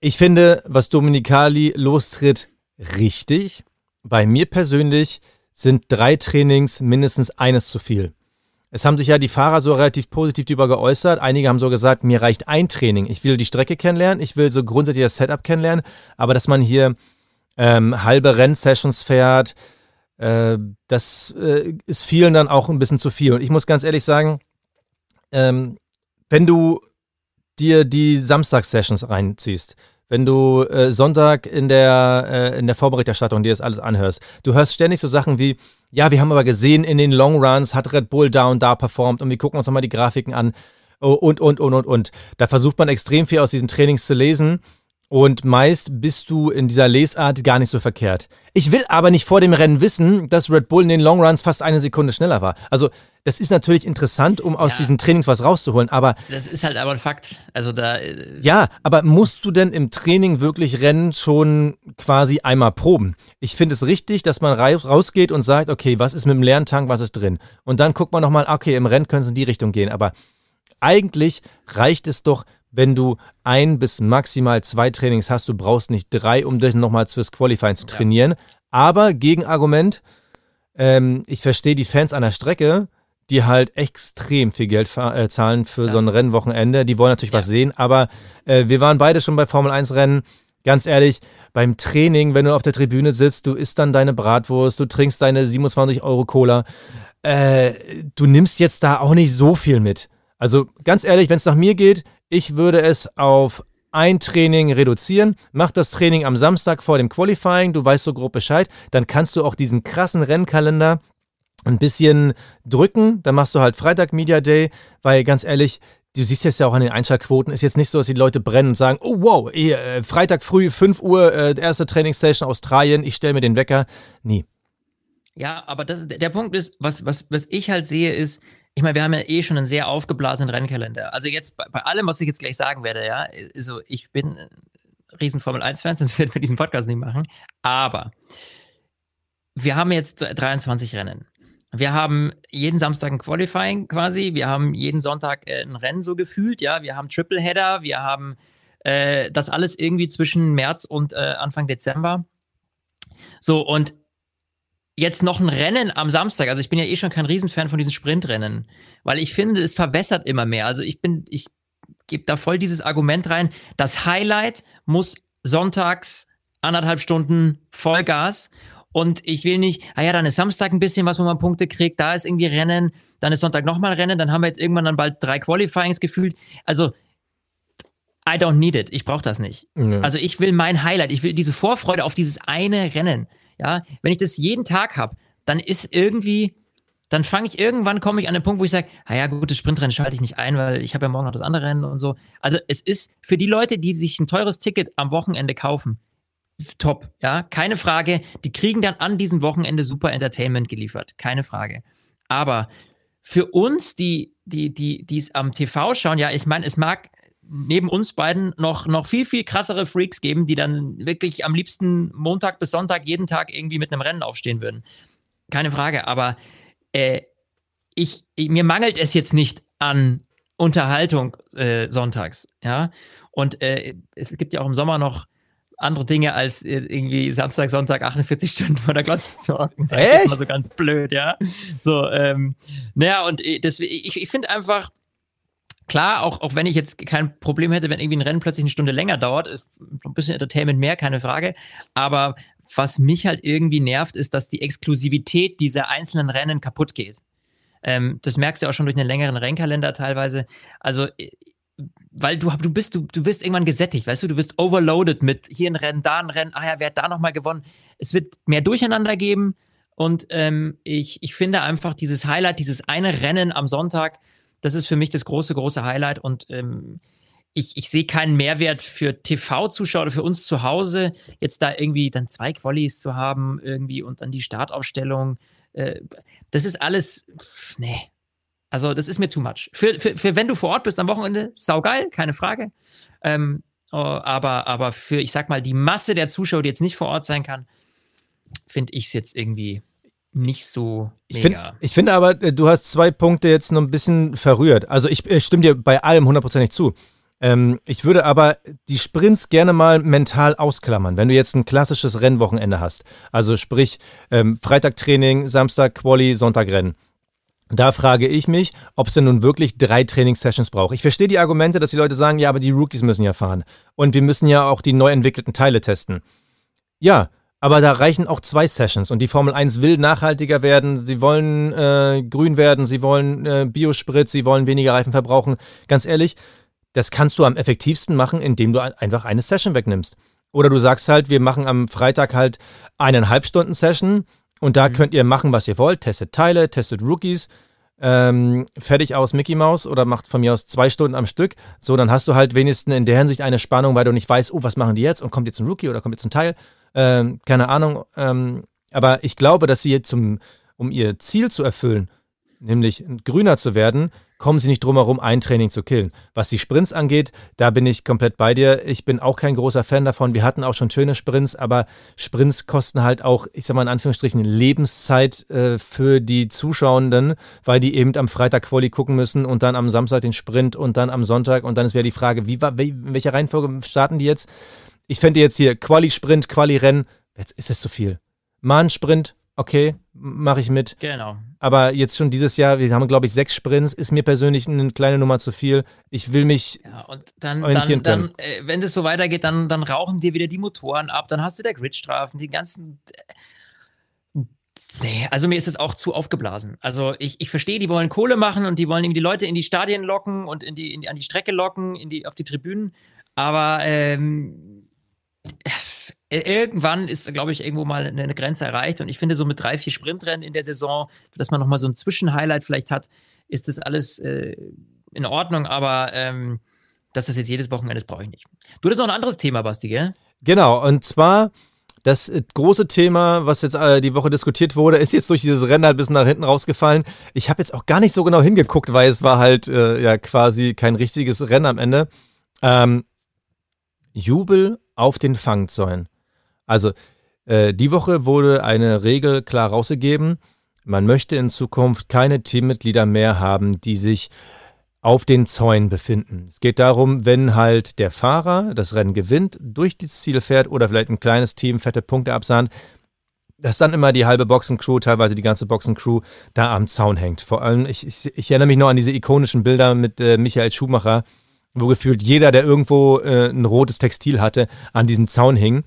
C: Ich finde, was Dominikali lostritt, richtig. Bei mir persönlich sind drei Trainings mindestens eines zu viel. Es haben sich ja die Fahrer so relativ positiv darüber geäußert. Einige haben so gesagt, mir reicht ein Training. Ich will die Strecke kennenlernen, ich will so grundsätzlich das Setup kennenlernen, aber dass man hier ähm, halbe Rennsessions fährt, äh, das äh, ist vielen dann auch ein bisschen zu viel. Und ich muss ganz ehrlich sagen, ähm, wenn du dir die Samstagssessions reinziehst, wenn du äh, Sonntag in der, äh, in der Vorberichterstattung dir das alles anhörst. Du hörst ständig so Sachen wie, ja, wir haben aber gesehen, in den Long Runs hat Red Bull da und da performt und wir gucken uns nochmal die Grafiken an und, und, und, und, und. Da versucht man extrem viel aus diesen Trainings zu lesen und meist bist du in dieser Lesart gar nicht so verkehrt. Ich will aber nicht vor dem Rennen wissen, dass Red Bull in den Long Runs fast eine Sekunde schneller war. Also, das ist natürlich interessant, um aus ja, diesen Trainings was rauszuholen, aber.
B: Das ist halt aber ein Fakt. Also da. Äh
C: ja, aber musst du denn im Training wirklich Rennen schon quasi einmal proben? Ich finde es richtig, dass man rausgeht und sagt, okay, was ist mit dem leeren Tank, was ist drin? Und dann guckt man nochmal, okay, im Rennen können es in die Richtung gehen. Aber eigentlich reicht es doch, wenn du ein bis maximal zwei Trainings hast. Du brauchst nicht drei, um dich nochmal fürs Qualifying zu trainieren. Ja. Aber Gegenargument, ähm, ich verstehe die Fans an der Strecke, die halt extrem viel Geld äh, zahlen für das. so ein Rennwochenende. Die wollen natürlich ja. was sehen, aber äh, wir waren beide schon bei Formel 1 Rennen. Ganz ehrlich, beim Training, wenn du auf der Tribüne sitzt, du isst dann deine Bratwurst, du trinkst deine 27 Euro Cola. Äh, du nimmst jetzt da auch nicht so viel mit. Also ganz ehrlich, wenn es nach mir geht, ich würde es auf ein Training reduzieren. Mach das Training am Samstag vor dem Qualifying, du weißt so grob Bescheid. Dann kannst du auch diesen krassen Rennkalender ein bisschen drücken. Dann machst du halt Freitag Media Day, weil ganz ehrlich, du siehst jetzt ja auch an den Einschaltquoten, ist jetzt nicht so, dass die Leute brennen und sagen, oh wow, äh, Freitag früh 5 Uhr, äh, erste Trainingsstation Australien, ich stelle mir den Wecker. Nie.
B: Ja, aber das, der Punkt ist, was, was, was ich halt sehe, ist, ich meine, wir haben ja eh schon einen sehr aufgeblasenen Rennkalender. Also jetzt bei, bei allem, was ich jetzt gleich sagen werde, ja, also ich bin ein riesen Formel 1-Fan, sonst würden wir diesen Podcast nicht machen. Aber wir haben jetzt 23 Rennen. Wir haben jeden Samstag ein Qualifying quasi. Wir haben jeden Sonntag äh, ein Rennen so gefühlt. Ja, wir haben Tripleheader. Wir haben äh, das alles irgendwie zwischen März und äh, Anfang Dezember. So, und jetzt noch ein Rennen am Samstag. Also ich bin ja eh schon kein Riesenfan von diesen Sprintrennen, weil ich finde, es verwässert immer mehr. Also ich bin, ich gebe da voll dieses Argument rein. Das Highlight muss sonntags anderthalb Stunden Vollgas. Und ich will nicht, ah ja, dann ist Samstag ein bisschen was, wo man Punkte kriegt, da ist irgendwie Rennen, dann ist Sonntag nochmal Rennen, dann haben wir jetzt irgendwann dann bald drei Qualifyings gefühlt. Also, I don't need it. Ich brauche das nicht. Ja. Also, ich will mein Highlight, ich will diese Vorfreude auf dieses eine Rennen. Ja, wenn ich das jeden Tag habe, dann ist irgendwie, dann fange ich irgendwann, komme ich an den Punkt, wo ich sage, ah ja, gut, das Sprintrennen schalte ich nicht ein, weil ich habe ja morgen noch das andere Rennen und so. Also es ist für die Leute, die sich ein teures Ticket am Wochenende kaufen, top, ja, keine Frage. Die kriegen dann an diesem Wochenende super Entertainment geliefert, keine Frage. Aber für uns, die, die, die, die es am TV schauen, ja, ich meine, es mag neben uns beiden noch, noch viel, viel krassere Freaks geben, die dann wirklich am liebsten Montag bis Sonntag jeden Tag irgendwie mit einem Rennen aufstehen würden. Keine Frage, aber äh, ich, mir mangelt es jetzt nicht an Unterhaltung äh, sonntags, ja. Und äh, es gibt ja auch im Sommer noch andere Dinge als äh, irgendwie Samstag, Sonntag 48 Stunden vor der Glotze zu hocken. Das ist immer so ganz blöd, ja. So, ähm, naja, und äh, deswegen, ich, ich finde einfach, Klar, auch, auch wenn ich jetzt kein Problem hätte, wenn irgendwie ein Rennen plötzlich eine Stunde länger dauert, ist ein bisschen Entertainment mehr, keine Frage. Aber was mich halt irgendwie nervt, ist, dass die Exklusivität dieser einzelnen Rennen kaputt geht. Ähm, das merkst du auch schon durch einen längeren Rennkalender teilweise. Also weil du, du bist, du, du wirst irgendwann gesättigt, weißt du, du wirst overloaded mit hier ein Rennen, da ein Rennen, ah ja, wer hat da nochmal gewonnen? Es wird mehr Durcheinander geben und ähm, ich, ich finde einfach dieses Highlight, dieses eine Rennen am Sonntag, das ist für mich das große, große Highlight und ähm, ich, ich sehe keinen Mehrwert für TV-Zuschauer oder für uns zu Hause, jetzt da irgendwie dann zwei Qualis zu haben irgendwie und dann die Startaufstellung. Äh, das ist alles, nee, also, das ist mir too much. Für, für, für wenn du vor Ort bist am Wochenende, saugeil, keine Frage. Ähm, oh, aber, aber für, ich sag mal, die Masse der Zuschauer, die jetzt nicht vor Ort sein kann, finde ich es jetzt irgendwie nicht so
C: ich finde ich find aber, äh, du hast zwei Punkte jetzt noch ein bisschen verrührt. Also ich, ich stimme dir bei allem hundertprozentig zu. Ähm, ich würde aber die Sprints gerne mal mental ausklammern, wenn du jetzt ein klassisches Rennwochenende hast. Also sprich ähm, Freitag Training, Samstag Quali, Sonntag Rennen. Da frage ich mich, ob es denn nun wirklich drei Trainingssessions braucht. Ich verstehe die Argumente, dass die Leute sagen, ja, aber die Rookies müssen ja fahren. Und wir müssen ja auch die neu entwickelten Teile testen. Ja, aber da reichen auch zwei Sessions. Und die Formel 1 will nachhaltiger werden. Sie wollen äh, grün werden, sie wollen äh, Biosprit, sie wollen weniger Reifen verbrauchen. Ganz ehrlich, das kannst du am effektivsten machen, indem du einfach eine Session wegnimmst. Oder du sagst halt, wir machen am Freitag halt eineinhalb Stunden Session und da mhm. könnt ihr machen, was ihr wollt. Testet Teile, testet Rookies. Ähm, fertig aus Mickey Mouse oder macht von mir aus zwei Stunden am Stück. So, dann hast du halt wenigstens in der Hinsicht eine Spannung, weil du nicht weißt, oh, was machen die jetzt und kommt jetzt ein Rookie oder kommt jetzt ein Teil. Ähm, keine Ahnung. Ähm, aber ich glaube, dass sie jetzt zum, um ihr Ziel zu erfüllen, nämlich grüner zu werden, kommen sie nicht drum herum, ein Training zu killen. Was die Sprints angeht, da bin ich komplett bei dir. Ich bin auch kein großer Fan davon. Wir hatten auch schon schöne Sprints, aber Sprints kosten halt auch, ich sag mal in Anführungsstrichen, Lebenszeit äh, für die Zuschauenden, weil die eben am Freitag Quali gucken müssen und dann am Samstag den Sprint und dann am Sonntag und dann ist wieder die Frage, wie in welcher Reihenfolge starten die jetzt? Ich fände jetzt hier Quali-Sprint, Quali-Rennen, jetzt ist es zu viel. Mahn-Sprint, okay, mache ich mit.
B: Genau.
C: Aber jetzt schon dieses Jahr, wir haben, glaube ich, sechs Sprints, ist mir persönlich eine kleine Nummer zu viel. Ich will mich
B: ja, und dann, orientieren dann, dann äh, wenn das so weitergeht, dann, dann rauchen dir wieder die Motoren ab, dann hast du da Gridstrafen, die ganzen. Äh, nee, also mir ist es auch zu aufgeblasen. Also ich, ich verstehe, die wollen Kohle machen und die wollen eben die Leute in die Stadien locken und in die, in die, an die Strecke locken, in die, auf die Tribünen. Aber ähm, irgendwann ist, glaube ich, irgendwo mal eine Grenze erreicht. Und ich finde, so mit drei, vier Sprintrennen in der Saison, dass man nochmal so ein Zwischenhighlight vielleicht hat, ist das alles äh, in Ordnung. Aber ähm, dass das jetzt jedes Wochenende ist, brauche ich nicht. Du hast noch ein anderes Thema, Basti, gell?
C: Genau, und zwar das äh, große Thema, was jetzt äh, die Woche diskutiert wurde, ist jetzt durch dieses Rennen halt ein bisschen nach hinten rausgefallen. Ich habe jetzt auch gar nicht so genau hingeguckt, weil es war halt äh, ja quasi kein richtiges Rennen am Ende. Ähm, Jubel auf den Fangzäunen. Also äh, die Woche wurde eine Regel klar rausgegeben. Man möchte in Zukunft keine Teammitglieder mehr haben, die sich auf den Zäunen befinden. Es geht darum, wenn halt der Fahrer das Rennen gewinnt, durch das Ziel fährt oder vielleicht ein kleines Team fette Punkte absahnt, dass dann immer die halbe Boxencrew, teilweise die ganze Boxencrew, da am Zaun hängt. Vor allem, ich, ich, ich erinnere mich noch an diese ikonischen Bilder mit äh, Michael Schumacher, wo gefühlt jeder, der irgendwo äh, ein rotes Textil hatte, an diesem Zaun hing.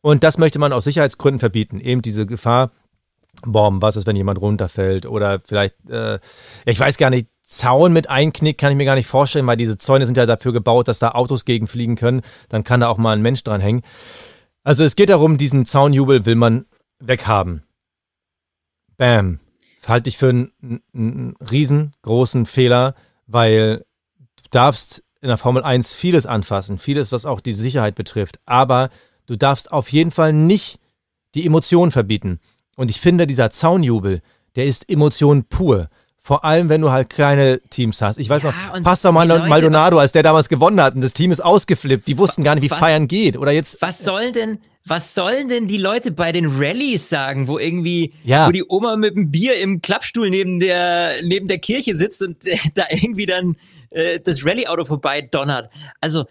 C: Und das möchte man aus Sicherheitsgründen verbieten. Eben diese Gefahr, Bomben, was ist, wenn jemand runterfällt oder vielleicht, äh, ich weiß gar nicht, Zaun mit Einknick kann ich mir gar nicht vorstellen, weil diese Zäune sind ja dafür gebaut, dass da Autos gegenfliegen können. Dann kann da auch mal ein Mensch dran hängen. Also es geht darum, diesen Zaunjubel will man weghaben. Bam. Halte ich für einen, einen riesengroßen Fehler, weil du darfst in der Formel 1 vieles anfassen, vieles, was auch die Sicherheit betrifft. Aber Du darfst auf jeden Fall nicht die Emotion verbieten. Und ich finde, dieser Zaunjubel, der ist Emotion pur. Vor allem, wenn du halt kleine Teams hast. Ich weiß ja, noch, Pastor Maldonado, als der damals gewonnen hat und das Team ist ausgeflippt, die wussten gar nicht, wie was, Feiern geht. Oder jetzt.
B: Was sollen denn, was sollen denn die Leute bei den Rallyes sagen, wo irgendwie, ja. wo die Oma mit dem Bier im Klappstuhl neben der, neben der Kirche sitzt und da irgendwie dann äh, das Rallye-Auto vorbei donnert? Also,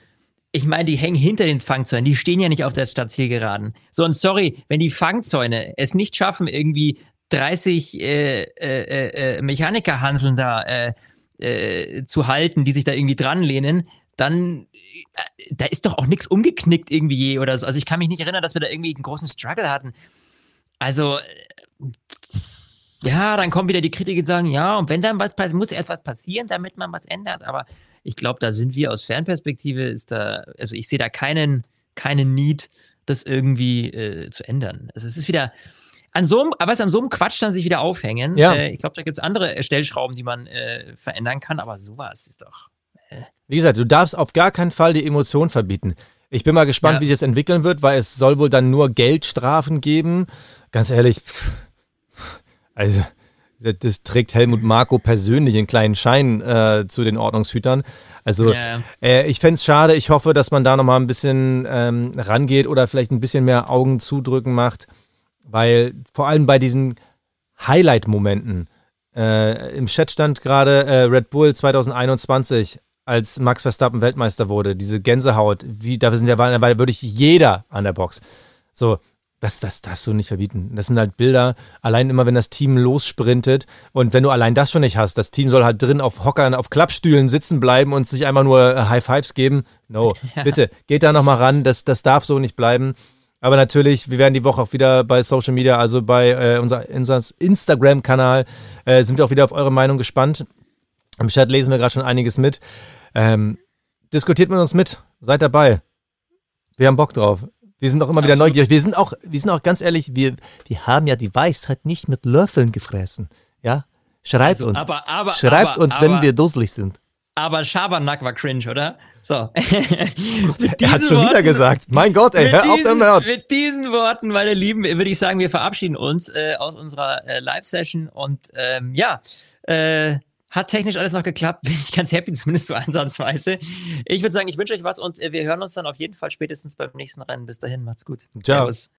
B: ich meine, die hängen hinter den Fangzäunen, die stehen ja nicht auf der Stadtzielgeraden. So, und sorry, wenn die Fangzäune es nicht schaffen, irgendwie 30 äh, äh, äh, Mechanikerhanseln da äh, äh, zu halten, die sich da irgendwie dran lehnen, dann äh, da ist doch auch nichts umgeknickt irgendwie je oder so. Also ich kann mich nicht erinnern, dass wir da irgendwie einen großen Struggle hatten. Also ja, dann kommen wieder die Kritiker und sagen, ja, und wenn dann was passiert, muss erst was passieren, damit man was ändert. Aber ich glaube, da sind wir aus Fernperspektive, ist da, also ich sehe da keinen, keinen Need, das irgendwie äh, zu ändern. Also es ist wieder, an so einem, aber es an so einem Quatsch dann sich wieder aufhängen.
C: Ja.
B: Äh, ich glaube, da gibt es andere Stellschrauben, die man äh, verändern kann, aber sowas ist doch.
C: Wie gesagt, du darfst auf gar keinen Fall die Emotion verbieten. Ich bin mal gespannt,
B: Ja.
C: wie sich das entwickeln wird, weil es soll wohl dann nur Geldstrafen geben. Ganz ehrlich, pff, also das, trägt Helmut Marko persönlich in kleinen Schein äh, zu den Ordnungshütern. Also
B: Ja.
C: äh, ich fände es schade. Ich hoffe, dass man da nochmal ein bisschen ähm, rangeht oder vielleicht ein bisschen mehr Augen zudrücken macht, weil vor allem bei diesen Highlight-Momenten, äh, im Chat stand gerade äh, Red Bull 2021, als Max Verstappen Weltmeister wurde, diese Gänsehaut, wie, da sind ja, da jeder an der Box. So, das, das darfst du nicht verbieten. Das sind halt Bilder, allein immer, wenn das Team lossprintet und wenn du allein das schon nicht hast, das Team soll halt drin auf Hockern, auf Klappstühlen sitzen bleiben und sich einfach nur äh, High Fives geben. No, bitte, geht da nochmal ran, das, das darf so nicht bleiben. Aber natürlich, wir werden die Woche auch wieder bei Social Media, also bei äh, unser, unser Instagram-Kanal, äh, sind wir auch wieder auf eure Meinung gespannt. Im Chat lesen wir gerade schon einiges mit. Ähm, diskutiert mit uns mit, seid dabei. Wir haben Bock drauf. Wir sind auch immer wieder
B: Absolut.
C: neugierig. Wir sind auch, wir sind auch ganz ehrlich, wir, wir haben ja die Weisheit nicht mit Löffeln gefressen. Ja? Schreibt
B: Also,
C: uns.
B: aber, aber,
C: Schreibt
B: aber,
C: uns,
B: aber,
C: wenn wir dusselig sind.
B: Aber Schabernack war cringe, oder? So.
C: Er hat schon wieder gesagt. Mein Gott, ey, hör auf
B: diesen,
C: damit.
B: Mit diesen Worten, meine Lieben, würde ich sagen, wir verabschieden uns äh, aus unserer äh, Live-Session und ähm, ja, äh, hat technisch alles noch geklappt. Bin ich ganz happy, zumindest so ansatzweise. Ich würde sagen, ich wünsche euch was und äh, wir hören uns dann auf jeden Fall spätestens beim nächsten Rennen. Bis dahin, macht's gut.
C: Ciao.
B: Servus.